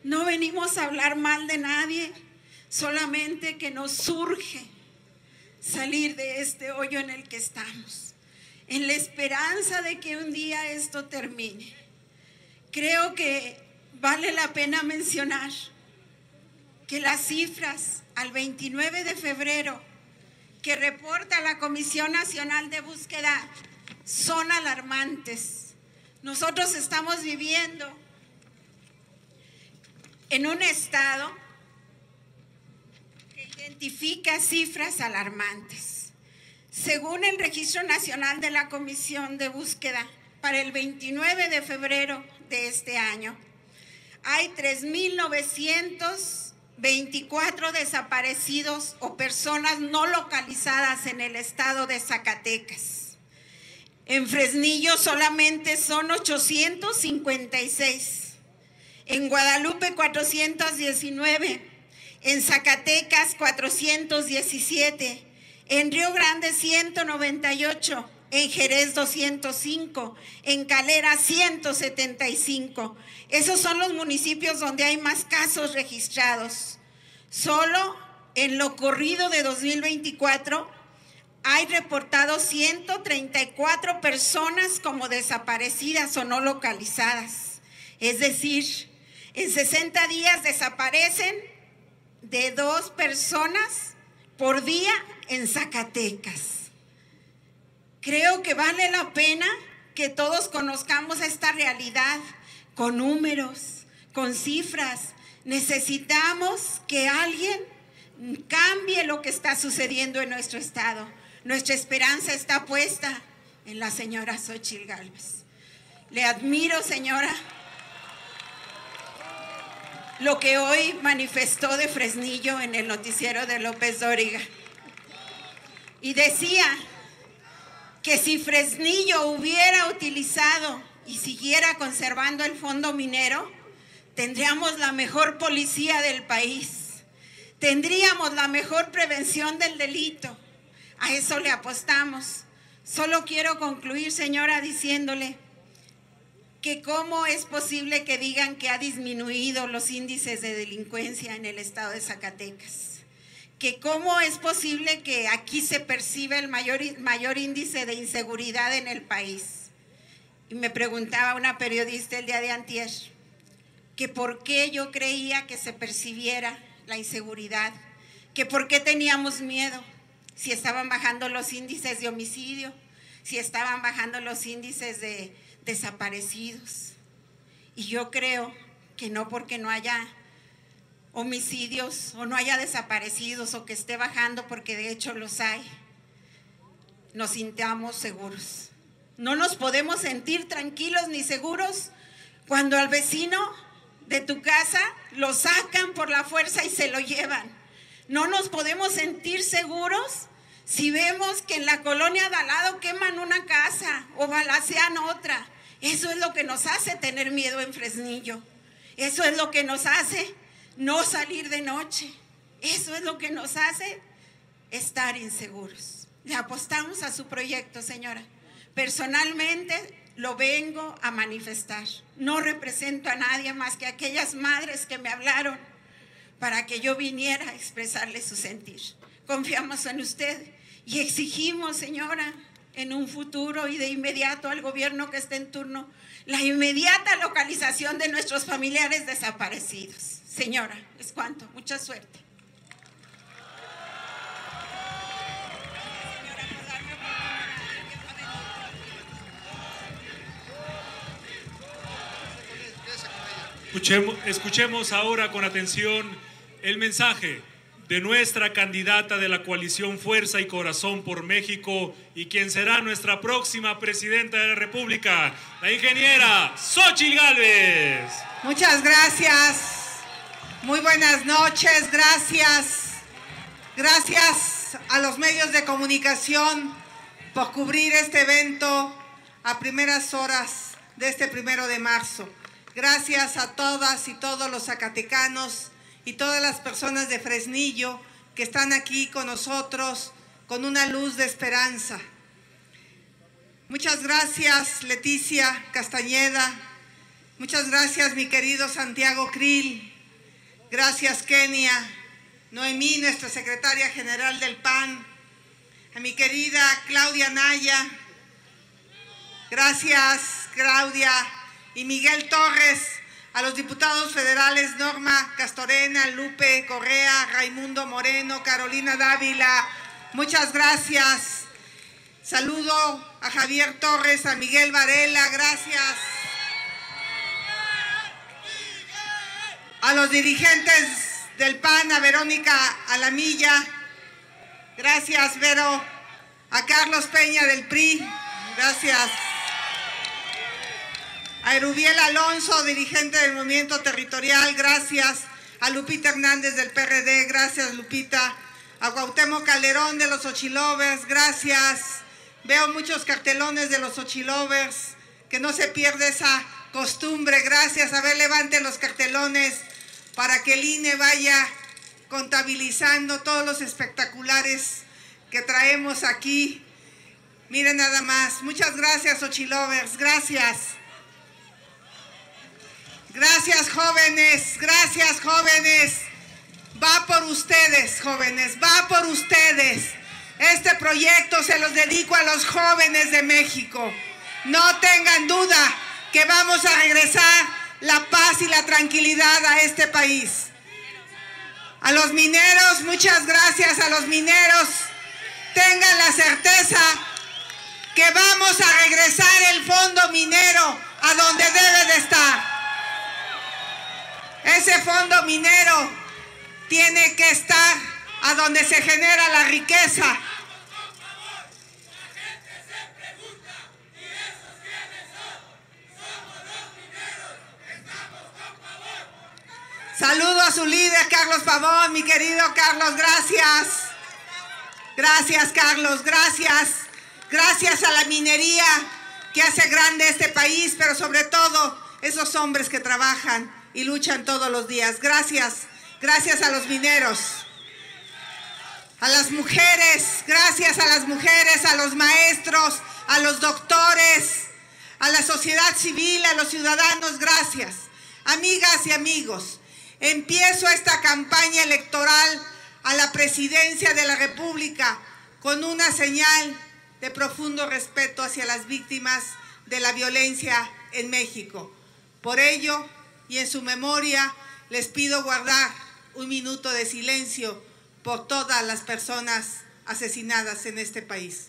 Speaker 6: No venimos a hablar mal de nadie, solamente que nos surge salir de este hoyo en el que estamos, en la esperanza de que un día esto termine. Creo que vale la pena mencionar que las cifras al 29 de febrero que reporta la Comisión Nacional de Búsqueda son alarmantes. Nosotros estamos viviendo en un estado identifica cifras alarmantes. Según el Registro Nacional de la Comisión de Búsqueda, para el 29 de febrero de este año, hay 3.900 24 desaparecidos o personas no localizadas en el estado de Zacatecas. En Fresnillo solamente son 856. En Guadalupe 419. En Zacatecas 417. En Río Grande 198 en Jerez 205, en Calera 175. Esos son los municipios donde hay más casos registrados. Solo en lo corrido de 2024 hay reportados 134 personas como desaparecidas o no localizadas. Es decir, en 60 días desaparecen de dos personas por día en Zacatecas. Creo que vale la pena que todos conozcamos esta realidad con números, con cifras. Necesitamos que alguien cambie lo que está sucediendo en nuestro estado. Nuestra esperanza está puesta en la señora Xochil Gálvez. Le admiro, señora, lo que hoy manifestó de Fresnillo en el noticiero de López Dóriga. Y decía que si Fresnillo hubiera utilizado y siguiera conservando el fondo minero, tendríamos la mejor policía del país, tendríamos la mejor prevención del delito. A eso le apostamos. Solo quiero concluir, señora, diciéndole que cómo es posible que digan que ha disminuido los índices de delincuencia en el estado de Zacatecas que cómo es posible que aquí se perciba el mayor, mayor índice de inseguridad en el país. Y me preguntaba una periodista el día de antier, que por qué yo creía que se percibiera la inseguridad, que por qué teníamos miedo, si estaban bajando los índices de homicidio, si estaban bajando los índices de desaparecidos. Y yo creo que no porque no haya homicidios o no haya desaparecidos o que esté bajando porque de hecho los hay, nos sintamos seguros. No nos podemos sentir tranquilos ni seguros cuando al vecino de tu casa lo sacan por la fuerza y se lo llevan. No nos podemos sentir seguros si vemos que en la colonia de al lado queman una casa o balacean otra. Eso es lo que nos hace tener miedo en Fresnillo. Eso es lo que nos hace no salir de noche. Eso es lo que nos hace estar inseguros. Le apostamos a su proyecto, señora. Personalmente lo vengo a manifestar. No represento a nadie más que aquellas madres que me hablaron para que yo viniera a expresarle su sentir. Confiamos en usted y exigimos, señora, en un futuro y de inmediato al gobierno que esté en turno, la inmediata localización de nuestros familiares desaparecidos. Señora, es cuanto. Mucha suerte.
Speaker 4: Escuchemos, escuchemos ahora con atención el mensaje de nuestra candidata de la coalición Fuerza y Corazón por México y quien será nuestra próxima presidenta de la República, la ingeniera Xochitl Gálvez.
Speaker 7: Muchas gracias. Muy buenas noches. Gracias. Gracias a los medios de comunicación por cubrir este evento a primeras horas de este primero de marzo. Gracias a todas y todos los zacatecanos y todas las personas de Fresnillo que están aquí con nosotros con una luz de esperanza. Muchas gracias Leticia Castañeda, muchas gracias mi querido Santiago Krill, gracias Kenia, Noemí, nuestra secretaria general del PAN, a mi querida Claudia Naya, gracias Claudia. Y Miguel Torres, a los diputados federales Norma Castorena, Lupe Correa, Raimundo Moreno, Carolina Dávila, muchas gracias. Saludo a Javier Torres, a Miguel Varela, gracias. A los dirigentes del PAN, a Verónica Alamilla, gracias Vero, a Carlos Peña del PRI, gracias a Erubiel Alonso, dirigente del Movimiento Territorial, gracias. A Lupita Hernández del PRD, gracias Lupita. A Cuauhtémoc Calderón de los Ochilovers, gracias. Veo muchos cartelones de los Ochilovers, que no se pierda esa costumbre, gracias. A ver, levanten los cartelones para que el INE vaya contabilizando todos los espectaculares que traemos aquí. Miren nada más. Muchas gracias, Ochilovers. Gracias. Gracias jóvenes, gracias jóvenes. Va por ustedes, jóvenes, va por ustedes. Este proyecto se los dedico a los jóvenes de México. No tengan duda que vamos a regresar la paz y la tranquilidad a este país. A los mineros, muchas gracias a los mineros. Tengan la certeza que vamos a regresar el fondo minero a donde debe de estar. Ese fondo minero tiene que estar a donde se genera la riqueza. Saludo a su líder, Carlos Pavón, mi querido Carlos, gracias. Gracias, Carlos, gracias. Gracias a la minería que hace grande este país, pero sobre todo esos hombres que trabajan y luchan todos los días. Gracias, gracias a los mineros, a las mujeres, gracias a las mujeres, a los maestros, a los doctores, a la sociedad civil, a los ciudadanos, gracias. Amigas y amigos, empiezo esta campaña electoral a la presidencia de la República con una señal de profundo respeto hacia las víctimas de la violencia en México. Por ello, y en su memoria les pido guardar un minuto de silencio por todas las personas asesinadas en este país.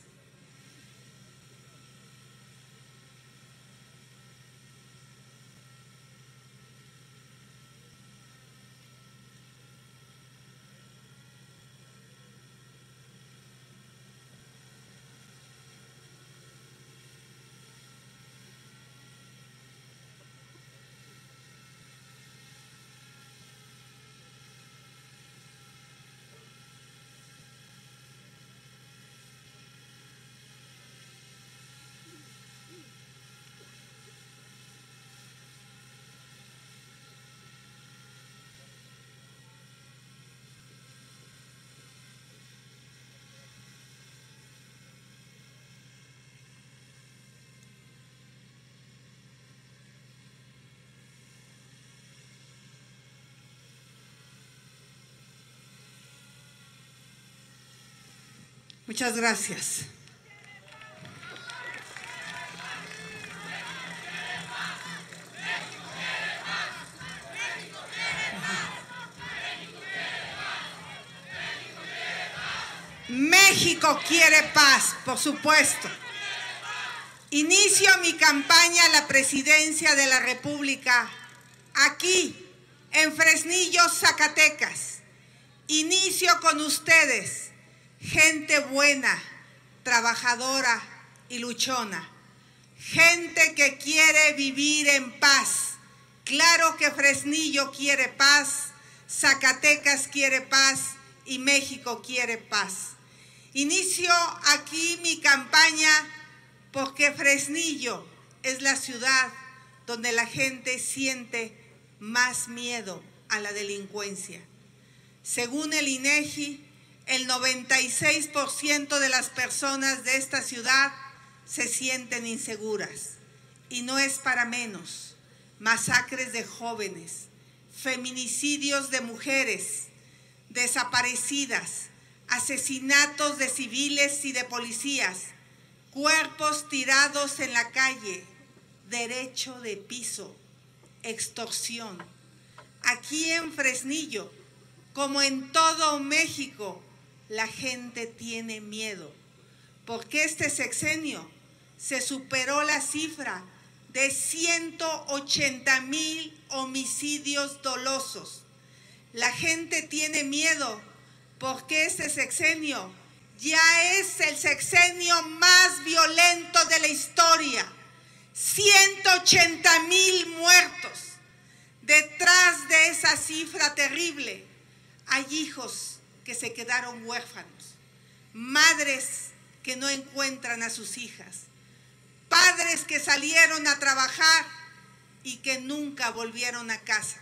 Speaker 7: Muchas gracias. México quiere paz, por supuesto. Inicio mi campaña a la presidencia de la República aquí, en Fresnillo, Zacatecas. Inicio con ustedes, gente buena, trabajadora y luchona. Gente que quiere vivir en paz. Claro que Fresnillo quiere paz, Zacatecas quiere paz y México quiere paz. Inicio aquí mi campaña porque Fresnillo es la ciudad donde la gente siente más miedo a la delincuencia. Según el INEGI, el 96% de las personas de esta ciudad se sienten inseguras. Y no es para menos. Masacres de jóvenes, feminicidios de mujeres, desaparecidas, asesinatos de civiles y de policías, cuerpos tirados en la calle, derecho de piso, extorsión. Aquí en Fresnillo, como en todo México, la gente tiene miedo, porque este sexenio se superó la cifra de 180 mil homicidios dolosos. La gente tiene miedo porque este sexenio ya es el sexenio más violento de la historia. 180 mil muertos. Detrás de esa cifra terrible hay hijos que se quedaron huérfanos, madres que no encuentran a sus hijas, padres que salieron a trabajar y que nunca volvieron a casa.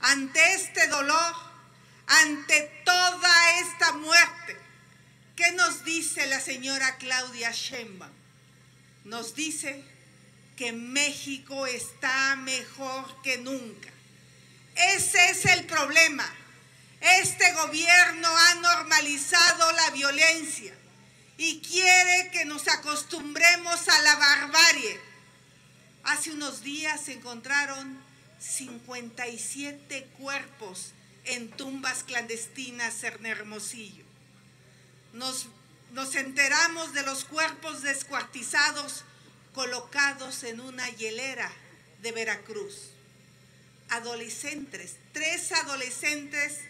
Speaker 7: Ante este dolor, ante toda esta muerte, ¿qué nos dice la señora Claudia Sheinbaum? Nos dice que México está mejor que nunca. Ese es el problema. Este gobierno ha normalizado la violencia y quiere que nos acostumbremos a la barbarie. Hace unos días se encontraron 57 cuerpos en tumbas clandestinas en Hermosillo. Nos, nos enteramos de los cuerpos descuartizados colocados en una hielera de Veracruz. Adolescentes, tres adolescentes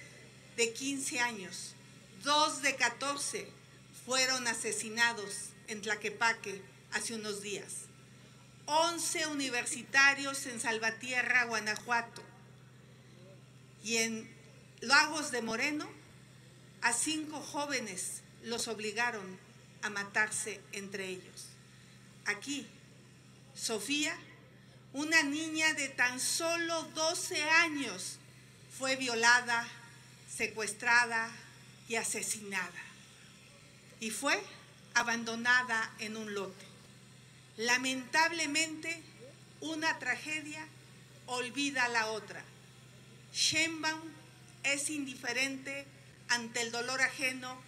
Speaker 7: de 15 años, dos de 14 fueron asesinados en Tlaquepaque hace unos días. 11 universitarios en Salvatierra, Guanajuato. Y en Lagos de Moreno, a cinco jóvenes los obligaron a matarse entre ellos. Aquí, Sofía, una niña de tan solo 12 años, fue violada, secuestrada y asesinada. Y fue abandonada en un lote. Lamentablemente, una tragedia olvida la otra. Sheinbaum es indiferente ante el dolor ajeno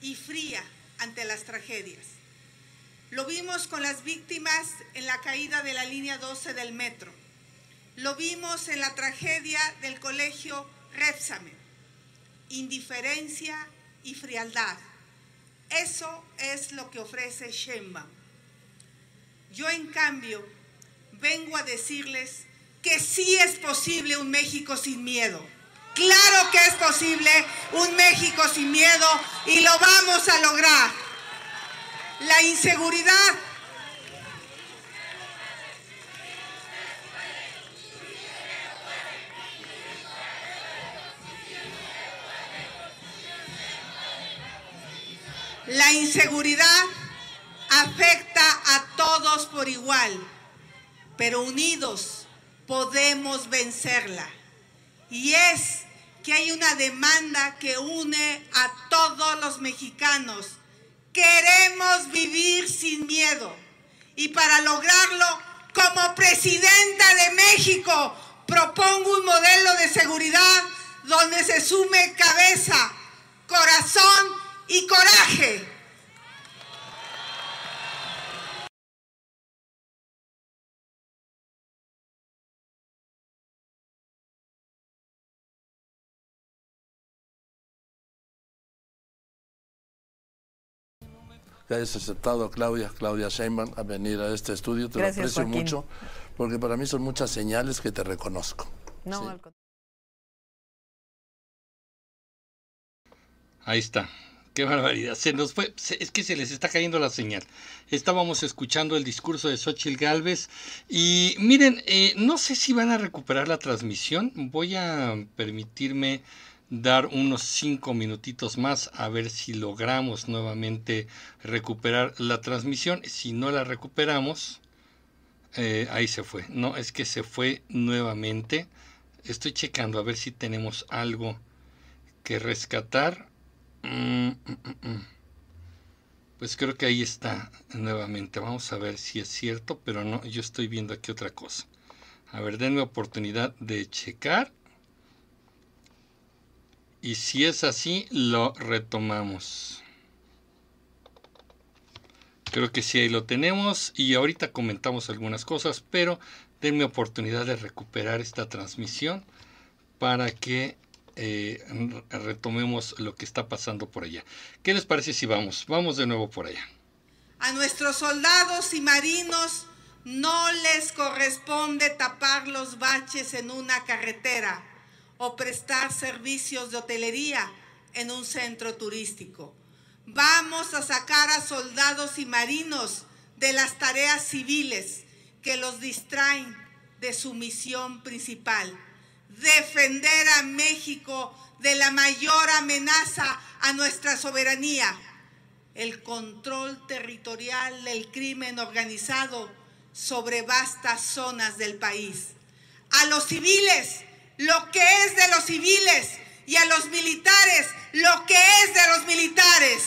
Speaker 7: y fría ante las tragedias. Lo vimos con las víctimas en la caída de la línea 12 del metro. Lo vimos en la tragedia del colegio Repsamen. Indiferencia y frialdad. Eso es lo que ofrece Sheinbaum. Yo, en cambio, vengo a decirles que sí es posible un México sin miedo. Claro que es posible un México sin miedo y lo vamos a lograr la inseguridad. Inseguridad afecta a todos por igual, pero unidos podemos vencerla. Y es que hay una demanda que une a todos los mexicanos Queremos vivir sin miedo. Y para lograrlo, como presidenta de México, propongo un modelo de seguridad donde se sume cabeza, corazón y coraje
Speaker 8: que hayas aceptado, Claudia, Claudia Sheinbaum, a venir a este estudio. Te lo aprecio mucho, porque para mí son muchas señales que te reconozco.
Speaker 9: No,
Speaker 1: Ahí está. Qué barbaridad. Se nos fue, es que se les está cayendo la señal. Estábamos escuchando el discurso de Xochitl Galvez y miren, eh, no sé si van a recuperar la transmisión. Voy a permitirme dar unos cinco minutitos más a ver si logramos nuevamente recuperar la transmisión. Si no la recuperamos, eh, ahí se fue. No, es que se fue nuevamente. Estoy checando a ver si tenemos algo que rescatar. Mm, mm, mm, pues creo que ahí está nuevamente. Vamos a ver si es cierto, pero no, yo estoy viendo aquí otra cosa. A ver, denme oportunidad de checar. Y si es así, lo retomamos. Creo que sí, ahí lo tenemos. Y ahorita comentamos algunas cosas, pero denme oportunidad de recuperar esta transmisión para que eh, retomemos lo que está pasando por allá. ¿Qué les parece si vamos? Vamos de nuevo por allá.
Speaker 7: A nuestros soldados y marinos no les corresponde tapar los baches en una carretera o prestar servicios de hotelería en un centro turístico. Vamos a sacar a soldados y marinos de las tareas civiles que los distraen de su misión principal, defender a México de la mayor amenaza a nuestra soberanía, el control territorial del crimen organizado sobre vastas zonas del país. A los civiles lo que es de los civiles y a los militares lo que es de los militares.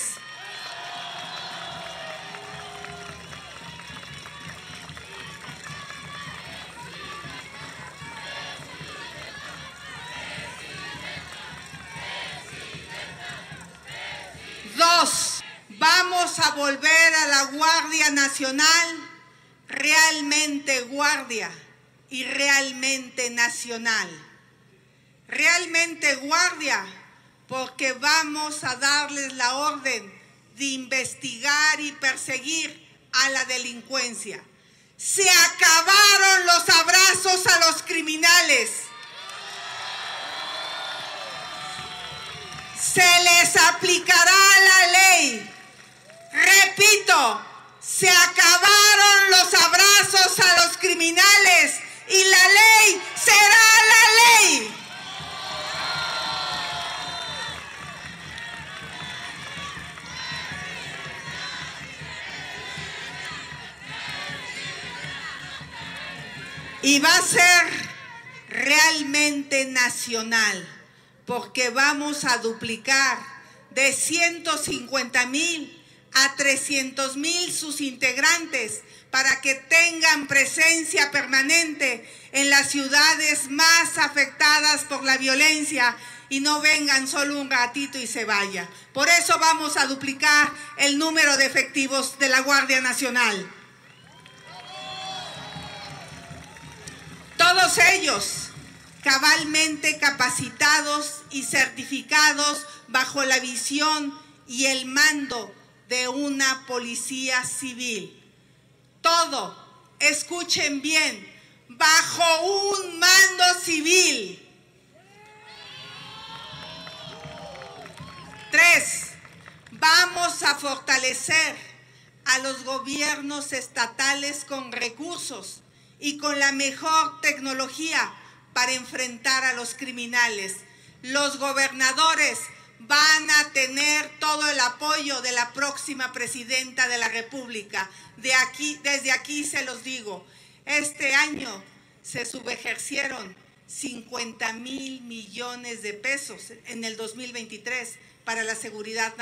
Speaker 7: Dos, vamos a volver a la Guardia Nacional realmente guardia y realmente nacional realmente guardia, porque vamos a darles la orden de investigar y perseguir a la delincuencia. Se acabaron los abrazos a los criminales. Se les aplicará la ley. Repito, se acabaron los abrazos a los criminales y la ley será la ley. Y va a ser realmente nacional, porque vamos a duplicar de 150 mil a 300 mil sus integrantes para que tengan presencia permanente en las ciudades más afectadas por la violencia y no vengan solo un ratito y se vaya. Por eso vamos a duplicar el número de efectivos de la Guardia Nacional. Todos ellos cabalmente capacitados y certificados bajo la visión y el mando de una policía civil. Todo, escuchen bien, bajo un mando civil. Tres, vamos a fortalecer a los gobiernos estatales con recursos y con la mejor tecnología para enfrentar a los criminales. Los gobernadores van a tener todo el apoyo de la próxima presidenta de la República. De aquí, desde aquí se los digo, este año se subejercieron 50 mil millones de pesos en el 2023 para la seguridad,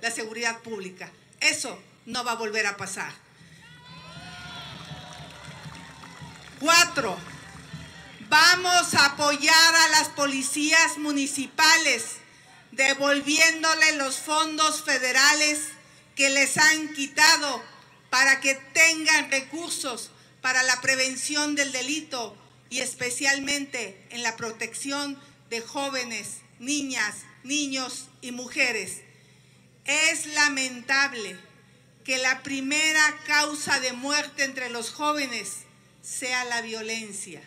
Speaker 7: la seguridad pública. Eso no va a volver a pasar. Cuatro, vamos a apoyar a las policías municipales devolviéndole los fondos federales que les han quitado para que tengan recursos para la prevención del delito y especialmente en la protección de jóvenes, niñas, niños y mujeres. Es lamentable que la primera causa de muerte entre los jóvenes sea la violencia.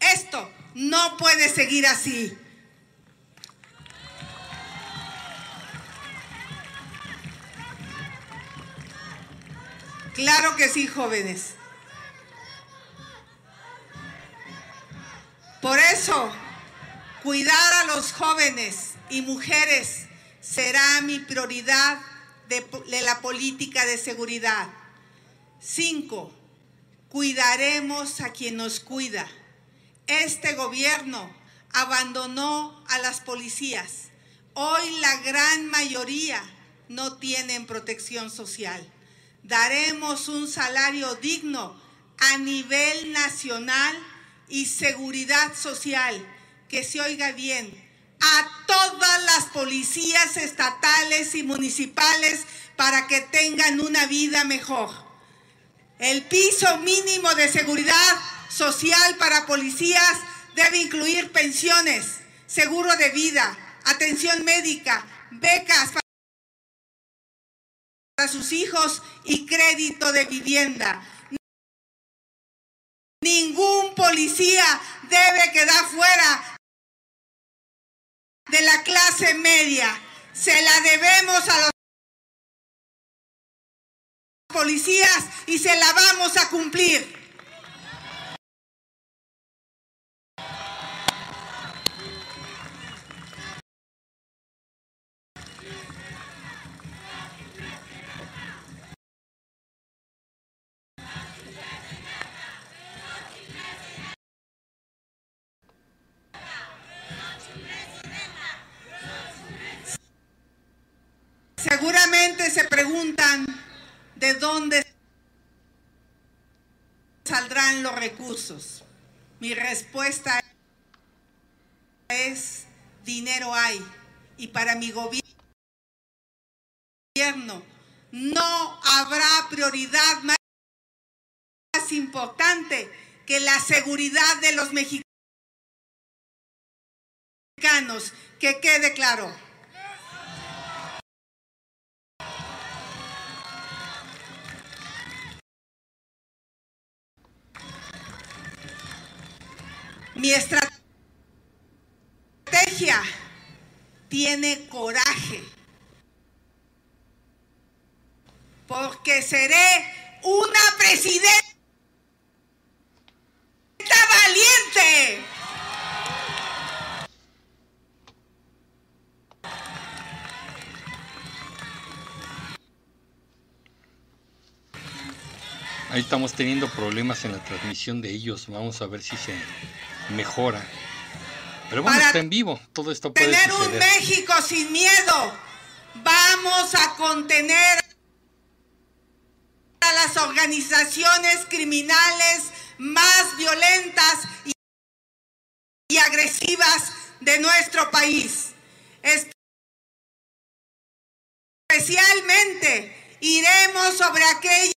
Speaker 7: Esto no puede seguir así. Claro que sí, jóvenes. Por eso, cuidar a los jóvenes y mujeres será mi prioridad de, la política de seguridad. Cinco, cuidaremos a quien nos cuida. Este gobierno abandonó a las policías. Hoy la gran mayoría no tienen protección social. Daremos un salario digno a nivel nacional y seguridad social, que se oiga bien, a todas las policías estatales y municipales para que tengan una vida mejor. El piso mínimo de seguridad social para policías debe incluir pensiones, seguro de vida, atención médica, becas para sus hijos y crédito de vivienda. Ningún policía debe quedar fuera de la clase media. Se la debemos a los policías y se la vamos a cumplir. Los recursos. Mi respuesta es dinero hay y para mi gobierno no habrá prioridad más importante que la seguridad de los mexicanos. Que quede claro. Mi estrategia tiene coraje. Porque seré una presidenta valiente.
Speaker 1: Ahí estamos teniendo problemas en la transmisión de ellos. Vamos a ver si se mejora. Pero bueno, está en vivo. Todo esto puede
Speaker 7: tener un México sin miedo. Vamos a contener a las organizaciones criminales más violentas y agresivas de nuestro país. Especialmente iremos sobre aquellas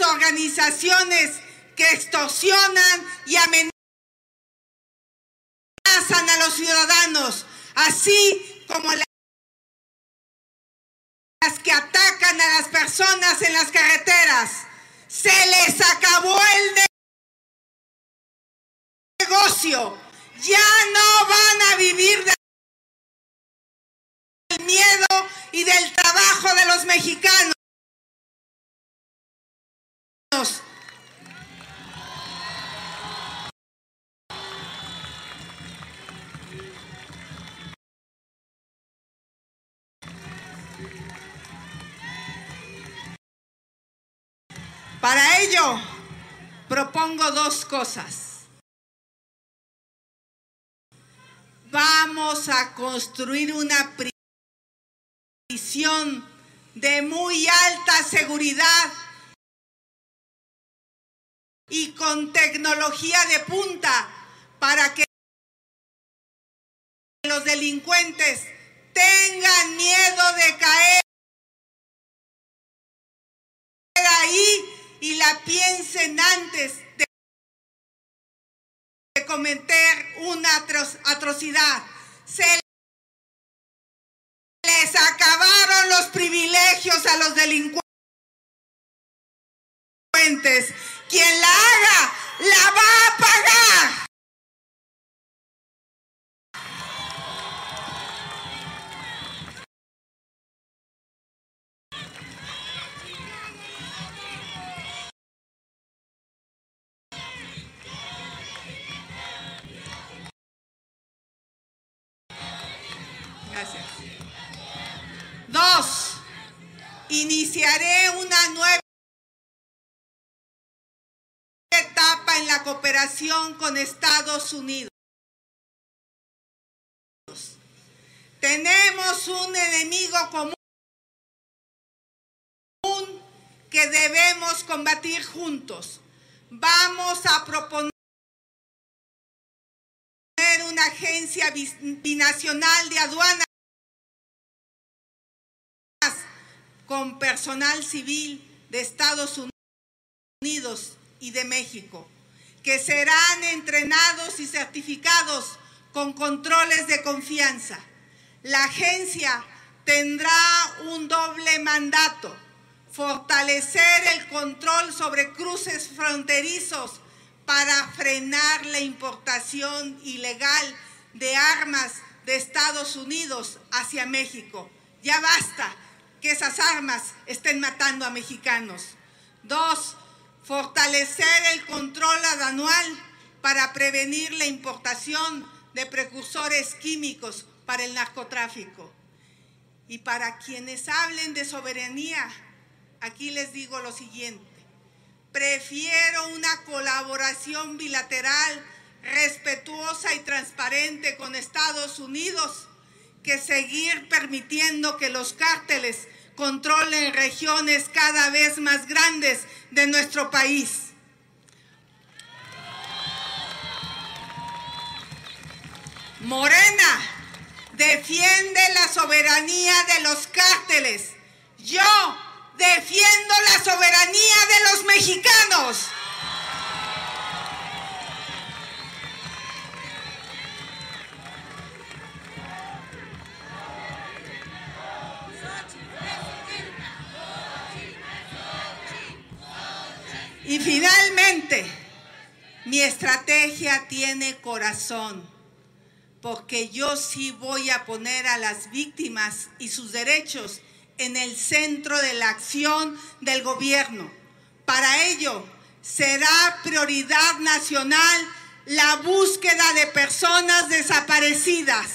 Speaker 7: organizaciones que extorsionan y amenazan a los ciudadanos, así como las que atacan a las personas en las carreteras. Se les acabó el negocio. Ya no van a vivir del miedo y del trabajo de los mexicanos. Ello, propongo dos cosas. Vamos a construir una prisión de muy alta seguridad y con tecnología de punta para que los delincuentes tengan miedo de caer ahí y la piensen antes de cometer una atrocidad. Se les acabaron los privilegios a los delincuentes. Quien la haga la va a pagar. Iniciaré una nueva etapa en la cooperación con Estados Unidos. Tenemos un enemigo común que debemos combatir juntos. Vamos a proponer una agencia binacional de aduanas con personal civil de Estados Unidos y de México, que serán entrenados y certificados con controles de confianza. La agencia tendrá un doble mandato, fortalecer el control sobre cruces fronterizos para frenar la importación ilegal de armas de Estados Unidos hacia México. Ya basta que esas armas estén matando a mexicanos. Dos, fortalecer el control anual para prevenir la importación de precursores químicos para el narcotráfico. Y para quienes hablen de soberanía, aquí les digo lo siguiente. Prefiero una colaboración bilateral respetuosa y transparente con Estados Unidos que seguir permitiendo que los cárteles controlen regiones cada vez más grandes de nuestro país. Morena defiende la soberanía de los cárteles. Yo defiendo la soberanía de los mexicanos. Y finalmente, mi estrategia tiene corazón, porque yo sí voy a poner a las víctimas y sus derechos en el centro de la acción del gobierno. Para ello, será prioridad nacional la búsqueda de personas desaparecidas.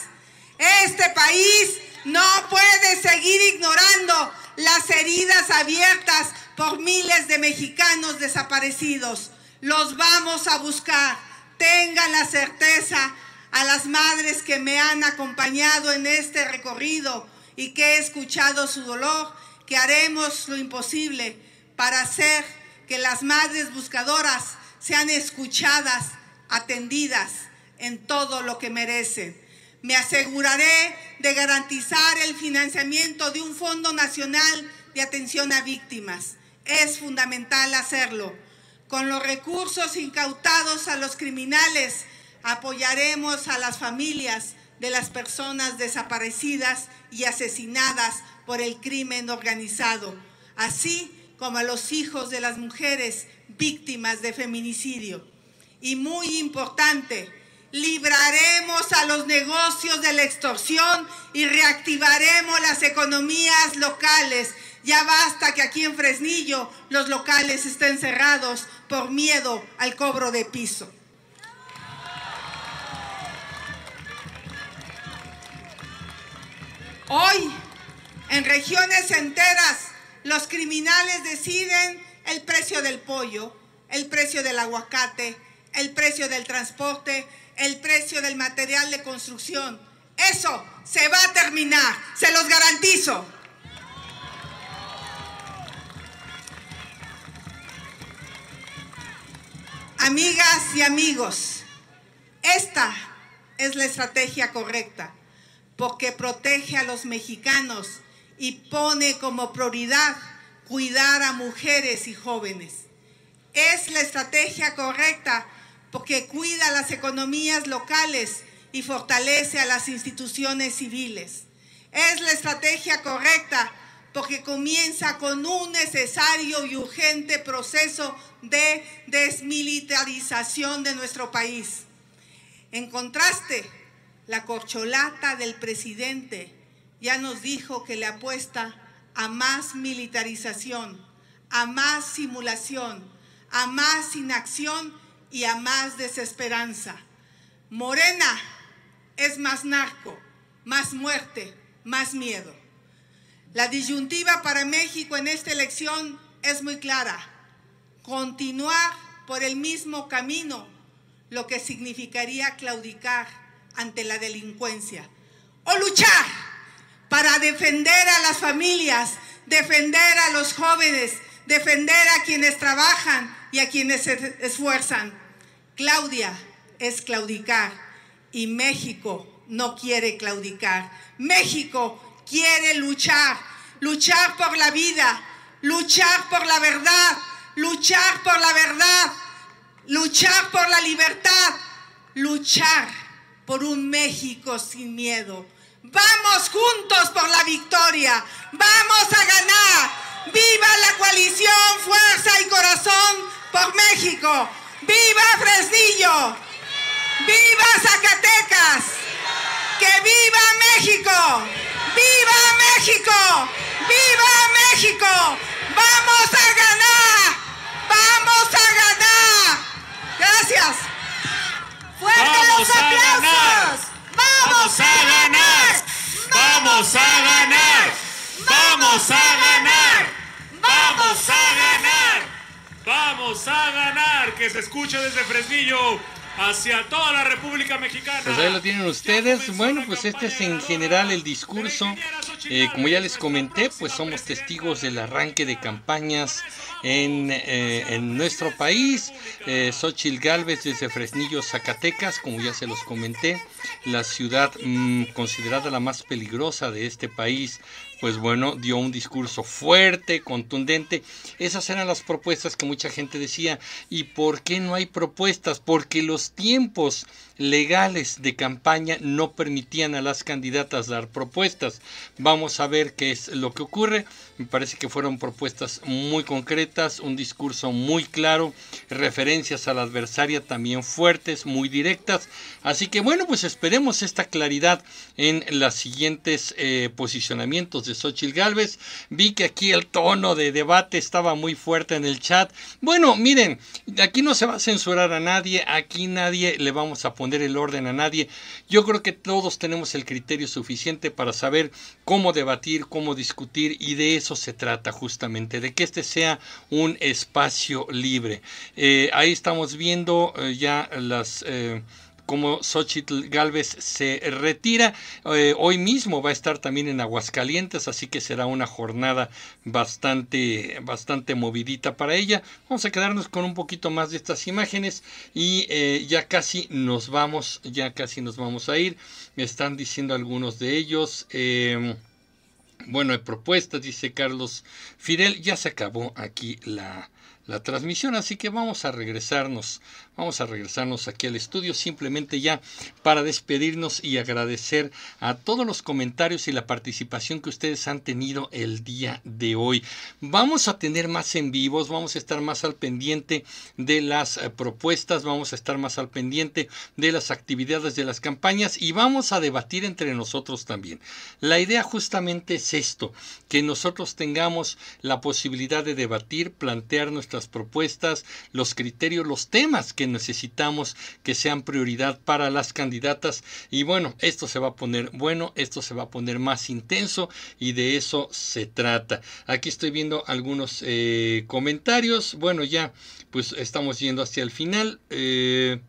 Speaker 7: Este país no puede seguir ignorando las heridas abiertas por miles de mexicanos desaparecidos. Los vamos a buscar. Tengan la certeza a las madres que me han acompañado en este recorrido y que he escuchado su dolor, que haremos lo imposible para hacer que las madres buscadoras sean escuchadas, atendidas en todo lo que merecen. Me aseguraré de garantizar el financiamiento de un Fondo Nacional de Atención a Víctimas es fundamental hacerlo. Con los recursos incautados a los criminales, apoyaremos a las familias de las personas desaparecidas y asesinadas por el crimen organizado, así como a los hijos de las mujeres víctimas de feminicidio. Y muy importante, libraremos a los negocios de la extorsión y reactivaremos las economías locales ya basta que aquí en Fresnillo los locales estén cerrados por miedo al cobro de piso. Hoy, en regiones enteras, los criminales deciden el precio del pollo, el precio del aguacate, el precio del transporte, el precio del material de construcción. Eso se va a terminar, se los garantizo. Amigas y amigos, esta es la estrategia correcta porque protege a los mexicanos y pone como prioridad cuidar a mujeres y jóvenes. Es la estrategia correcta porque cuida las economías locales y fortalece a las instituciones civiles. Es la estrategia correcta porque comienza con un necesario y urgente proceso de desmilitarización de nuestro país. En contraste, la corcholata del presidente ya nos dijo que le apuesta a más militarización, a más simulación, a más inacción y a más desesperanza. Morena es más narco, más muerte, más miedo. La disyuntiva para México en esta elección es muy clara. Continuar por el mismo camino, lo que significaría claudicar ante la delincuencia. O luchar para defender a las familias, defender a los jóvenes, defender a quienes trabajan y a quienes se esfuerzan. Claudia es claudicar y México no quiere claudicar. México quiere luchar, luchar por la vida, luchar por la verdad, luchar por la verdad, luchar por la libertad, luchar por un México sin miedo. Vamos juntos por la victoria, vamos a ganar. Viva la coalición Fuerza y Corazón por México. Viva Fresnillo. Viva Zacatecas. Que viva México. ¡Viva México! ¡Viva México! ¡Vamos a ganar! ¡Vamos a ganar! Gracias.
Speaker 5: ¡Fuerte los aplausos! ¡Vamos a ganar!
Speaker 4: ¡Vamos a ganar! ¡Vamos a ganar! ¡Vamos a ganar! ¡Vamos a ganar! Que se escuche desde Fresnillo hacia toda la República Mexicana.
Speaker 1: Pues ahí lo tienen ustedes. Bueno, pues este es en general el discurso. Eh, como ya les comenté, pues somos testigos del arranque de campañas en, eh, en nuestro país. Eh, Xochil Gálvez desde Fresnillo, Zacatecas, como ya se los comenté, la ciudad mm, considerada la más peligrosa de este país pues bueno, dio un discurso fuerte, contundente. Esas eran las propuestas que mucha gente decía. ¿Y por qué no hay propuestas? Porque los tiempos legales de campaña no permitían a las candidatas dar propuestas. Vamos a ver qué es lo que ocurre. Me parece que fueron propuestas muy concretas, un discurso muy claro, referencias a la adversaria también fuertes, muy directas. Así que bueno, pues esperemos esta claridad en los siguientes eh, posicionamientos de Xochitl Galvez. Vi que aquí el tono de debate estaba muy fuerte en el chat. Bueno, miren, aquí no se va a censurar a nadie, aquí nadie le vamos a poner el orden a nadie. Yo creo que todos tenemos el criterio suficiente para saber cómo debatir, cómo discutir y de eso se trata justamente, de que este sea un espacio libre. Eh, ahí estamos viendo eh, ya las... Eh, como Xochitl Galvez se retira. hoy mismo va a estar también en Aguascalientes, así que será una jornada bastante, bastante movidita para ella. Vamos a quedarnos con un poquito más de estas imágenes y ya casi nos vamos, ya casi nos vamos a ir. Me están diciendo algunos de ellos. Bueno, hay propuestas, dice Carlos Fidel. Ya se acabó aquí la, la transmisión, así que vamos a regresarnos, vamos a regresarnos aquí al estudio simplemente ya para despedirnos y agradecer a todos los comentarios y la participación que ustedes han tenido el día de hoy. Vamos a tener más en vivos, vamos a estar más al pendiente de las eh, propuestas, vamos a estar más al pendiente de las actividades de las campañas y vamos a debatir entre nosotros también. La idea justamente es esto, que nosotros tengamos la posibilidad de debatir, plantear nuestras propuestas, los criterios, los temas que necesitamos que sean prioridad para las candidatas. Y bueno, esto se va a poner bueno, esto se va a poner más intenso y de eso se trata. Aquí estoy viendo algunos eh, comentarios. Bueno, ya pues estamos yendo hacia el final. Eh,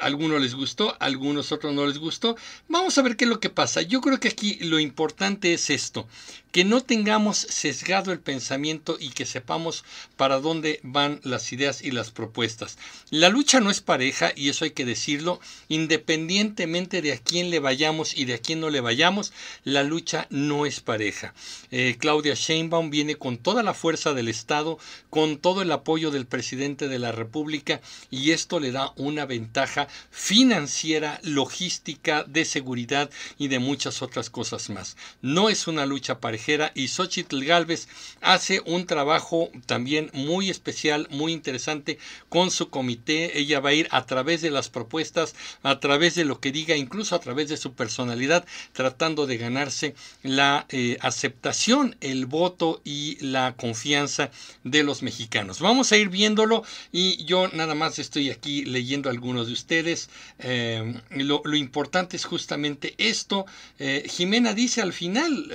Speaker 1: algunos les gustó, algunos otros no les gustó. Vamos a ver qué es lo que pasa. Yo creo que aquí lo importante es esto, que no tengamos sesgado el pensamiento y que sepamos para dónde van las ideas y las propuestas. La lucha no es pareja y eso hay que decirlo, independientemente de a quién le vayamos y de a quién no le vayamos, la lucha no es pareja. Eh, Claudia Sheinbaum viene con toda la fuerza del Estado, con todo el apoyo del presidente de la República y esto le da una ventaja financiera, logística, de seguridad y de muchas otras cosas más. No es una lucha pareja Y Xochitl Galvez hace un trabajo también muy especial, muy interesante con su comité. Ella va a ir a través de las propuestas, a través de lo que diga, incluso a través de su personalidad, tratando de ganarse la eh, aceptación, el voto y la confianza de los mexicanos. Vamos a ir viéndolo y yo nada más estoy aquí leyendo algunos de ustedes. Eh, lo, importante es justamente esto. Eh, Jimena dice al final,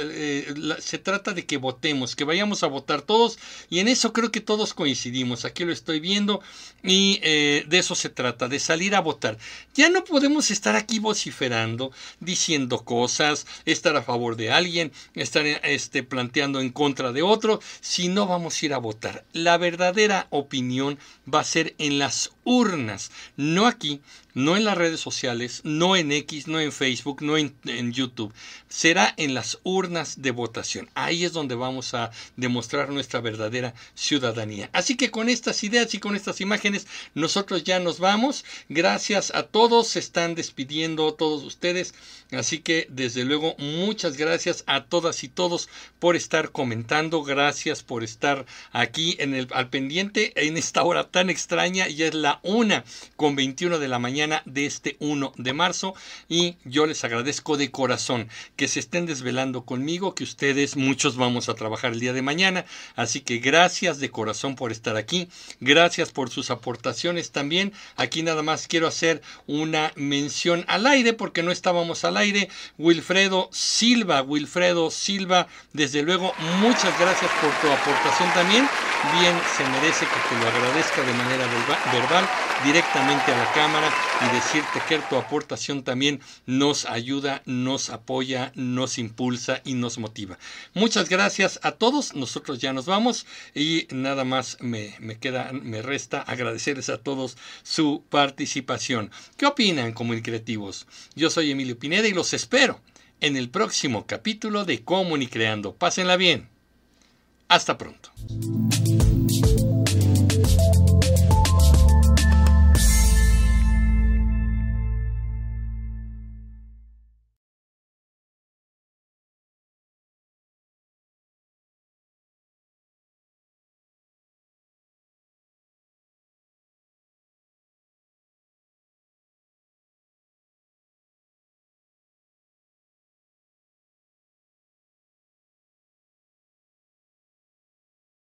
Speaker 1: se trata de que votemos, que vayamos a votar todos y en eso creo que todos coincidimos. Aquí lo estoy viendo y de eso se trata, de salir a votar. Ya no podemos estar aquí vociferando, diciendo cosas, estar a favor de alguien, estar este, planteando en contra de otro, si no vamos a ir a votar. La verdadera opinión va a ser en las urnas, no aquí, no en las redes sociales, no en X, no en Facebook, no en, YouTube. Será en las urnas de votación. Ahí es donde vamos a demostrar nuestra verdadera ciudadanía. Así que con estas ideas y con estas imágenes, nosotros ya nos vamos. Gracias a todos. Se están despidiendo todos ustedes. Así que desde luego muchas gracias a todas y todos por estar comentando. Gracias por estar aquí en el, al pendiente en esta hora tan extraña. Y es la una con 21 de la mañana de este 1 de marzo y yo les agradezco de corazón que se estén desvelando conmigo, que ustedes muchos vamos a trabajar el día de mañana, así que gracias de corazón por estar aquí, gracias por sus aportaciones también. Aquí nada más quiero hacer una mención al aire porque no estábamos al aire. Wilfredo Silva, Wilfredo Silva, desde luego muchas gracias por tu aportación también. Bien se merece que te lo agradezca de manera verbal directamente a la cámara y decirte que tu aportación también nos ayuda, nos apoya, nos impulsa y nos motiva. Muchas gracias a todos, nosotros ya nos vamos y nada más me, me queda, me resta agradecerles a todos su participación. ¿Qué opinan, comunicativos? Yo soy Emilio Pineda y los espero en el próximo capítulo de Comunicreando. Pásenla bien. Hasta pronto.